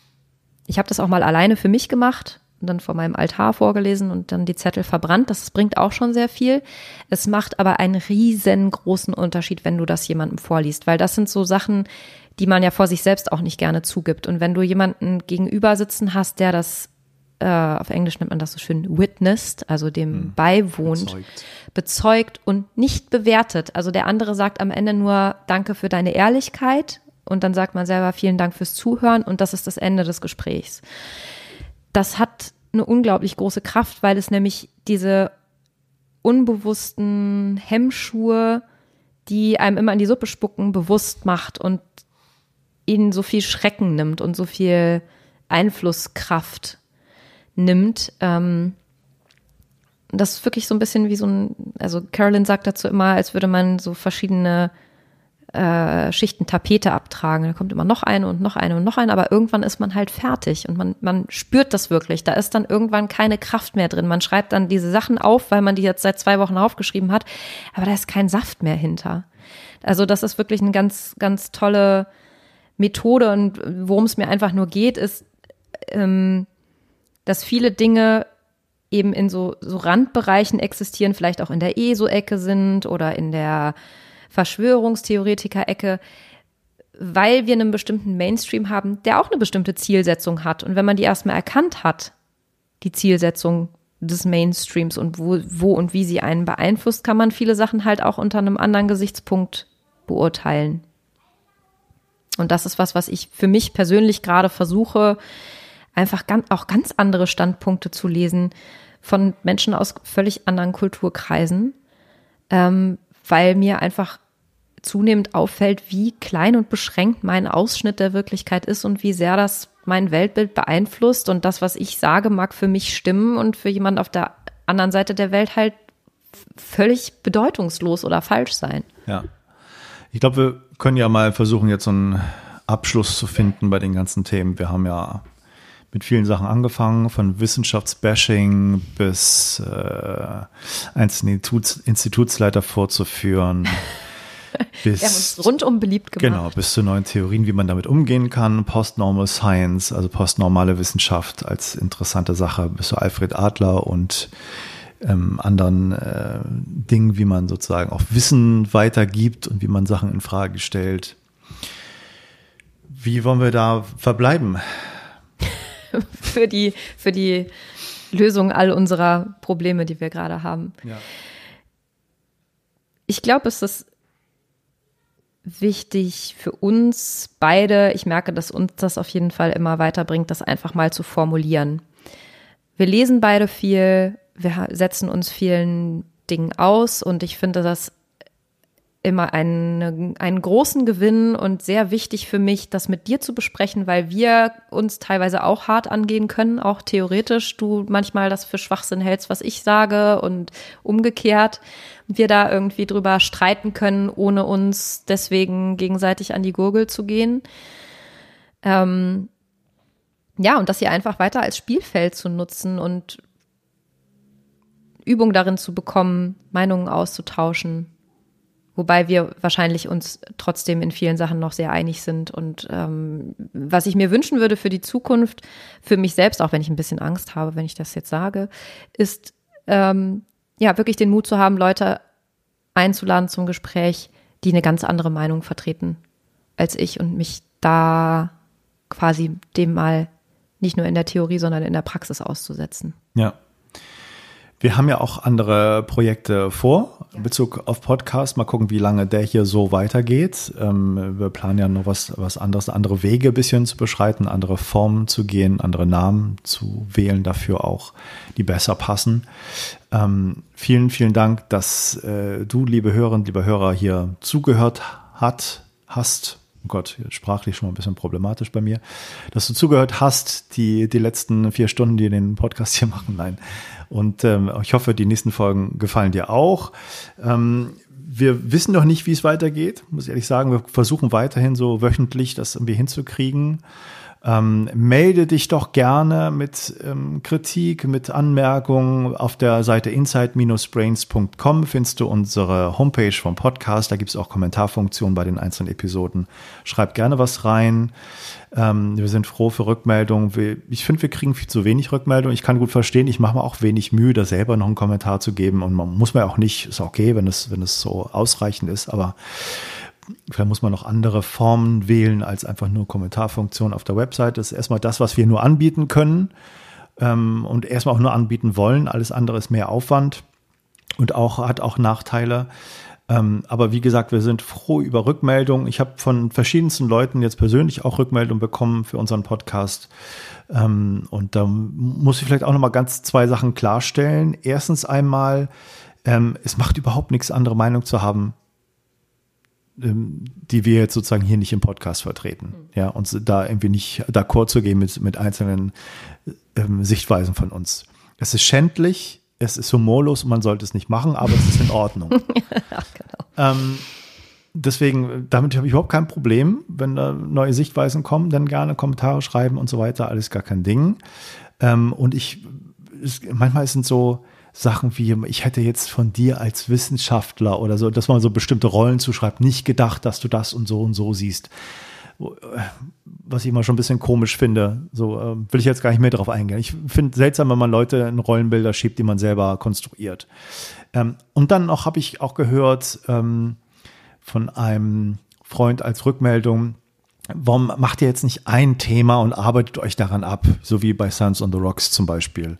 ich habe das auch mal alleine für mich gemacht und dann vor meinem Altar vorgelesen und dann die Zettel verbrannt. Das bringt auch schon sehr viel. Es macht aber einen riesengroßen Unterschied, wenn du das jemandem vorliest, weil das sind so Sachen, die man ja vor sich selbst auch nicht gerne zugibt. Und wenn du jemanden gegenüber sitzen hast, der das äh, auf Englisch nennt man das so schön witnessed, also dem hm. beiwohnt, bezeugt. bezeugt und nicht bewertet. Also der andere sagt am Ende nur Danke für deine Ehrlichkeit und dann sagt man selber vielen Dank fürs Zuhören und das ist das Ende des Gesprächs. Das hat eine unglaublich große Kraft, weil es nämlich diese unbewussten Hemmschuhe, die einem immer in die Suppe spucken, bewusst macht und ihnen so viel Schrecken nimmt und so viel Einflusskraft nimmt. Ähm, das ist wirklich so ein bisschen wie so ein, also Carolyn sagt dazu immer, als würde man so verschiedene äh, Schichten Tapete abtragen. Da kommt immer noch eine und noch eine und noch eine, aber irgendwann ist man halt fertig und man, man spürt das wirklich. Da ist dann irgendwann keine Kraft mehr drin. Man schreibt dann diese Sachen auf, weil man die jetzt seit zwei Wochen aufgeschrieben hat, aber da ist kein Saft mehr hinter. Also das ist wirklich eine ganz, ganz tolle Methode und worum es mir einfach nur geht, ist, ähm, dass viele Dinge eben in so, so Randbereichen existieren, vielleicht auch in der ESO-Ecke sind oder in der Verschwörungstheoretiker-Ecke, weil wir einen bestimmten Mainstream haben, der auch eine bestimmte Zielsetzung hat. Und wenn man die erstmal erkannt hat, die Zielsetzung des Mainstreams und wo, wo und wie sie einen beeinflusst, kann man viele Sachen halt auch unter einem anderen Gesichtspunkt beurteilen. Und das ist was, was ich für mich persönlich gerade versuche, einfach auch ganz andere Standpunkte zu lesen von Menschen aus völlig anderen Kulturkreisen, ähm, weil mir einfach zunehmend auffällt, wie klein und beschränkt mein Ausschnitt der Wirklichkeit ist und wie sehr das mein Weltbild beeinflusst und das, was ich sage, mag für mich stimmen und für jemand auf der anderen Seite der Welt halt völlig bedeutungslos oder falsch sein. Ja. Ich glaube, wir können ja mal versuchen, jetzt so einen Abschluss zu finden bei den ganzen Themen. Wir haben ja mit vielen Sachen angefangen, von Wissenschaftsbashing bis äh, einzelne Instituts, Institutsleiter vorzuführen. bis, Wir haben uns rundum beliebt gemacht. Genau, bis zu neuen Theorien, wie man damit umgehen kann. Postnormal Science, also postnormale Wissenschaft als interessante Sache, bis zu Alfred Adler und ähm, anderen äh, Dingen, wie man sozusagen auch Wissen weitergibt und wie man Sachen in Frage stellt. Wie wollen wir da verbleiben? für die, für die Lösung all unserer Probleme, die wir gerade haben. Ja. Ich glaube, es ist wichtig für uns beide, ich merke, dass uns das auf jeden Fall immer weiterbringt, das einfach mal zu formulieren. Wir lesen beide viel, wir setzen uns vielen Dingen aus und ich finde das immer einen, einen großen Gewinn und sehr wichtig für mich, das mit dir zu besprechen, weil wir uns teilweise auch hart angehen können, auch theoretisch. Du manchmal das für Schwachsinn hältst, was ich sage und umgekehrt. Wir da irgendwie drüber streiten können, ohne uns deswegen gegenseitig an die Gurgel zu gehen. Ähm, ja, und das hier einfach weiter als Spielfeld zu nutzen und Übung darin zu bekommen, Meinungen auszutauschen Wobei wir wahrscheinlich uns trotzdem in vielen Sachen noch sehr einig sind. Und ähm, was ich mir wünschen würde für die Zukunft, für mich selbst, auch wenn ich ein bisschen Angst habe, wenn ich das jetzt sage, ist ähm, ja wirklich den Mut zu haben, Leute einzuladen zum Gespräch, die eine ganz andere Meinung vertreten als ich und mich da quasi dem mal nicht nur in der Theorie, sondern in der Praxis auszusetzen. Ja, wir haben ja auch andere Projekte vor in Bezug auf Podcast. Mal gucken, wie lange der hier so weitergeht. Ähm, wir planen ja noch was, was anderes, andere Wege ein bisschen zu beschreiten, andere Formen zu gehen, andere Namen zu wählen dafür auch, die besser passen. Ähm, vielen, vielen Dank, dass äh, du, liebe Hörerinnen, liebe Hörer, hier zugehört hat, hast, oh Gott, sprachlich schon mal ein bisschen problematisch bei mir, dass du zugehört hast, die, die letzten vier Stunden, die den Podcast hier machen. Nein. Und ähm, ich hoffe, die nächsten Folgen gefallen dir auch. Ähm, wir wissen noch nicht, wie es weitergeht, muss ich ehrlich sagen. Wir versuchen weiterhin so wöchentlich das irgendwie hinzukriegen. Ähm, melde dich doch gerne mit ähm, Kritik, mit Anmerkungen. Auf der Seite insight-brains.com findest du unsere Homepage vom Podcast. Da gibt es auch Kommentarfunktionen bei den einzelnen Episoden. Schreib gerne was rein. Ähm, wir sind froh für Rückmeldungen. Ich finde, wir kriegen viel zu wenig Rückmeldungen. Ich kann gut verstehen, ich mache mir auch wenig Mühe, da selber noch einen Kommentar zu geben. Und man muss mir auch nicht, ist okay, wenn es, wenn es so ausreichend ist, aber Vielleicht muss man noch andere Formen wählen als einfach nur Kommentarfunktion auf der Website. Das ist erstmal das, was wir nur anbieten können ähm, und erstmal auch nur anbieten wollen. Alles andere ist mehr Aufwand und auch hat auch Nachteile. Ähm, aber wie gesagt, wir sind froh über Rückmeldungen. Ich habe von verschiedensten Leuten jetzt persönlich auch Rückmeldungen bekommen für unseren Podcast. Ähm, und da muss ich vielleicht auch noch mal ganz zwei Sachen klarstellen. Erstens einmal, ähm, es macht überhaupt nichts, andere Meinung zu haben die wir jetzt sozusagen hier nicht im Podcast vertreten. Mhm. Ja, uns da irgendwie nicht d'accord zu gehen mit, mit einzelnen ähm, Sichtweisen von uns. Es ist schändlich, es ist humorlos und man sollte es nicht machen, aber es ist in Ordnung. ja, genau. ähm, deswegen, damit habe ich überhaupt kein Problem. Wenn da neue Sichtweisen kommen, dann gerne Kommentare schreiben und so weiter, alles gar kein Ding. Ähm, und ich, es, manchmal sind so, Sachen wie, ich hätte jetzt von dir als Wissenschaftler oder so, dass man so bestimmte Rollen zuschreibt, nicht gedacht, dass du das und so und so siehst. Was ich immer schon ein bisschen komisch finde. So äh, will ich jetzt gar nicht mehr drauf eingehen. Ich finde seltsam, wenn man Leute in Rollenbilder schiebt, die man selber konstruiert. Ähm, und dann noch habe ich auch gehört ähm, von einem Freund als Rückmeldung, warum macht ihr jetzt nicht ein Thema und arbeitet euch daran ab, so wie bei Sons on the Rocks zum Beispiel?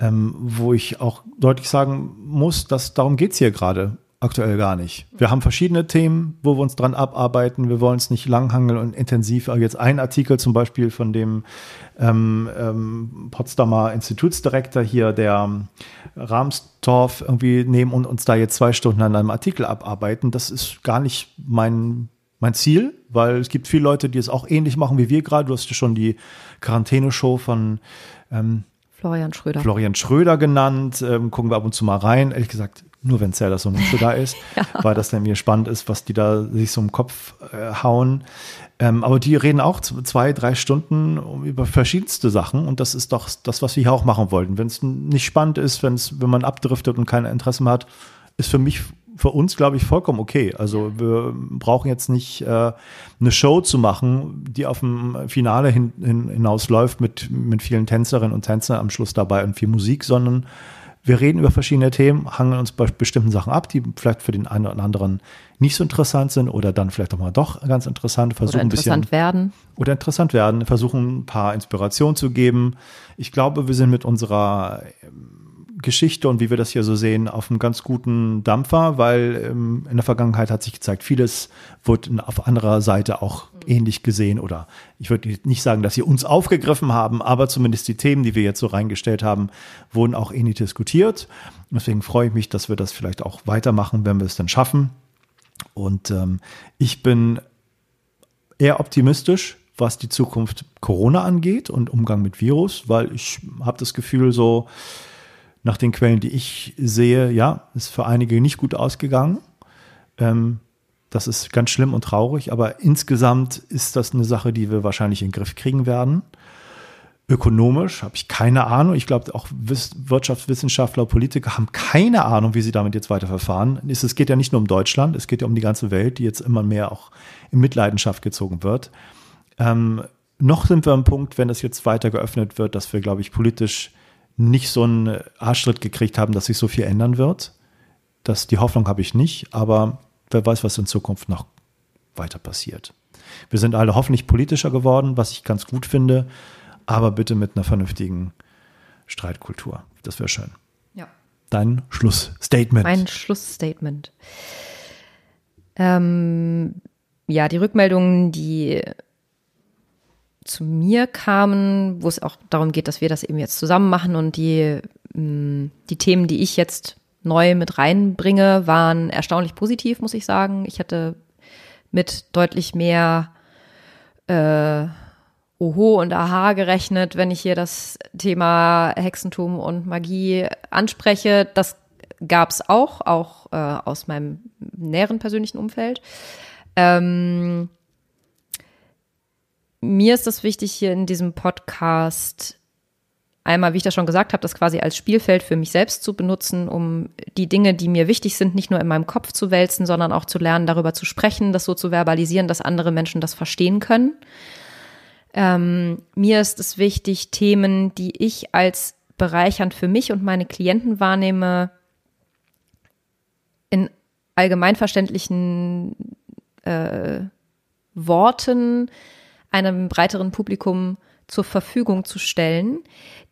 Ähm, wo ich auch deutlich sagen muss, dass darum geht's hier gerade. aktuell gar nicht. Wir haben verschiedene Themen, wo wir uns dran abarbeiten. Wir wollen es nicht langhangeln und intensiv. Aber jetzt ein Artikel zum Beispiel von dem ähm, ähm, Potsdamer Institutsdirektor hier, der ähm, Rahmstorf irgendwie nehmen und uns da jetzt zwei Stunden an einem Artikel abarbeiten. Das ist gar nicht mein mein Ziel, weil es gibt viele Leute, die es auch ähnlich machen wie wir gerade. Du hast ja schon die Quarantäneshow von ähm, Florian Schröder. Florian Schröder genannt. Ähm, gucken wir ab und zu mal rein. Ehrlich gesagt, nur wenn Zerdas und Mutsche da ist, ja. weil das nämlich spannend ist, was die da sich so im Kopf äh, hauen. Ähm, aber die reden auch zwei, drei Stunden über verschiedenste Sachen und das ist doch das, was wir hier auch machen wollten. Wenn es nicht spannend ist, wenn es, wenn man abdriftet und kein Interesse mehr hat, ist für mich für uns, glaube ich, vollkommen okay. Also wir brauchen jetzt nicht äh, eine Show zu machen, die auf dem Finale hin, hin, hinausläuft mit, mit vielen Tänzerinnen und Tänzern am Schluss dabei und viel Musik, sondern wir reden über verschiedene Themen, hangen uns bei bestimmten Sachen ab, die vielleicht für den einen oder anderen nicht so interessant sind oder dann vielleicht auch mal doch ganz interessant. Versuchen oder interessant ein bisschen, werden. Oder interessant werden, versuchen ein paar Inspirationen zu geben. Ich glaube, wir sind mit unserer Geschichte und wie wir das hier so sehen, auf einem ganz guten Dampfer, weil ähm, in der Vergangenheit hat sich gezeigt, vieles wird auf anderer Seite auch ähnlich gesehen oder ich würde nicht sagen, dass sie uns aufgegriffen haben, aber zumindest die Themen, die wir jetzt so reingestellt haben, wurden auch ähnlich diskutiert. Deswegen freue ich mich, dass wir das vielleicht auch weitermachen, wenn wir es dann schaffen. Und ähm, ich bin eher optimistisch, was die Zukunft Corona angeht und Umgang mit Virus, weil ich habe das Gefühl so, nach den Quellen, die ich sehe, ja, ist für einige nicht gut ausgegangen. Ähm, das ist ganz schlimm und traurig, aber insgesamt ist das eine Sache, die wir wahrscheinlich in den Griff kriegen werden. Ökonomisch habe ich keine Ahnung. Ich glaube, auch Wirtschaftswissenschaftler, Politiker haben keine Ahnung, wie sie damit jetzt weiterverfahren. Es geht ja nicht nur um Deutschland, es geht ja um die ganze Welt, die jetzt immer mehr auch in Mitleidenschaft gezogen wird. Ähm, noch sind wir am Punkt, wenn das jetzt weiter geöffnet wird, dass wir, glaube ich, politisch nicht so einen Arschtritt gekriegt haben, dass sich so viel ändern wird. Das, die Hoffnung habe ich nicht, aber wer weiß, was in Zukunft noch weiter passiert. Wir sind alle hoffentlich politischer geworden, was ich ganz gut finde, aber bitte mit einer vernünftigen Streitkultur. Das wäre schön. Ja. Dein Schlussstatement. Mein Schlussstatement. Ähm, ja, die Rückmeldungen, die zu mir kamen, wo es auch darum geht, dass wir das eben jetzt zusammen machen und die, mm, die Themen, die ich jetzt neu mit reinbringe, waren erstaunlich positiv, muss ich sagen. Ich hatte mit deutlich mehr äh, Oho und Aha gerechnet, wenn ich hier das Thema Hexentum und Magie anspreche. Das gab es auch, auch äh, aus meinem näheren persönlichen Umfeld. Ähm, mir ist es wichtig, hier in diesem Podcast einmal, wie ich das schon gesagt habe, das quasi als Spielfeld für mich selbst zu benutzen, um die Dinge, die mir wichtig sind, nicht nur in meinem Kopf zu wälzen, sondern auch zu lernen, darüber zu sprechen, das so zu verbalisieren, dass andere Menschen das verstehen können. Ähm, mir ist es wichtig, Themen, die ich als bereichernd für mich und meine Klienten wahrnehme, in allgemeinverständlichen äh, Worten einem breiteren Publikum zur Verfügung zu stellen,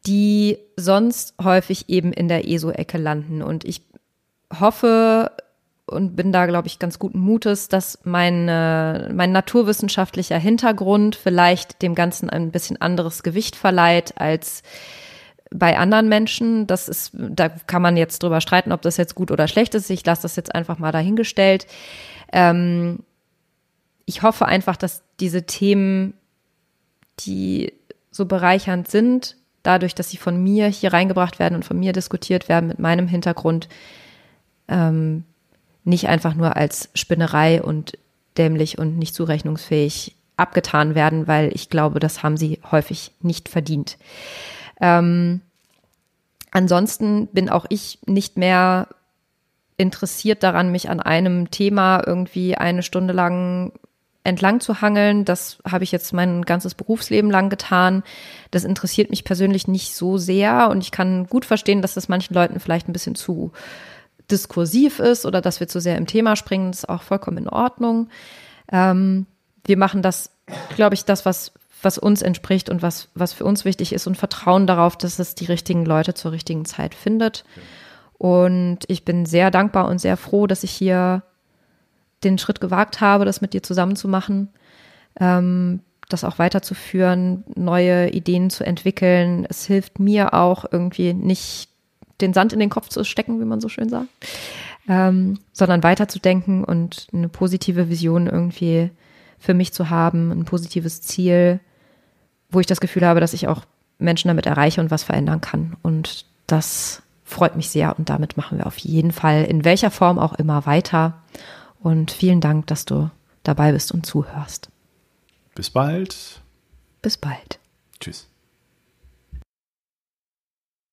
die sonst häufig eben in der ESO-Ecke landen. Und ich hoffe und bin da, glaube ich, ganz guten Mutes, dass meine, mein naturwissenschaftlicher Hintergrund vielleicht dem Ganzen ein bisschen anderes Gewicht verleiht als bei anderen Menschen. Das ist, da kann man jetzt drüber streiten, ob das jetzt gut oder schlecht ist. Ich lasse das jetzt einfach mal dahingestellt. Ähm, ich hoffe einfach, dass diese Themen, die so bereichernd sind, dadurch, dass sie von mir hier reingebracht werden und von mir diskutiert werden mit meinem Hintergrund, ähm, nicht einfach nur als Spinnerei und dämlich und nicht zurechnungsfähig abgetan werden, weil ich glaube, das haben sie häufig nicht verdient. Ähm, ansonsten bin auch ich nicht mehr interessiert daran, mich an einem Thema irgendwie eine Stunde lang entlang zu hangeln. Das habe ich jetzt mein ganzes Berufsleben lang getan. Das interessiert mich persönlich nicht so sehr und ich kann gut verstehen, dass das manchen Leuten vielleicht ein bisschen zu diskursiv ist oder dass wir zu sehr im Thema springen. Das ist auch vollkommen in Ordnung. Ähm, wir machen das, glaube ich, das, was, was uns entspricht und was, was für uns wichtig ist und vertrauen darauf, dass es die richtigen Leute zur richtigen Zeit findet. Und ich bin sehr dankbar und sehr froh, dass ich hier den Schritt gewagt habe, das mit dir zusammen zu machen, ähm, das auch weiterzuführen, neue Ideen zu entwickeln. Es hilft mir auch irgendwie nicht den Sand in den Kopf zu stecken, wie man so schön sagt, ähm, sondern weiterzudenken und eine positive Vision irgendwie für mich zu haben, ein positives Ziel, wo ich das Gefühl habe, dass ich auch Menschen damit erreiche und was verändern kann. Und das freut mich sehr und damit machen wir auf jeden Fall in welcher Form auch immer weiter. Und vielen Dank, dass du dabei bist und zuhörst. Bis bald. Bis bald. Tschüss.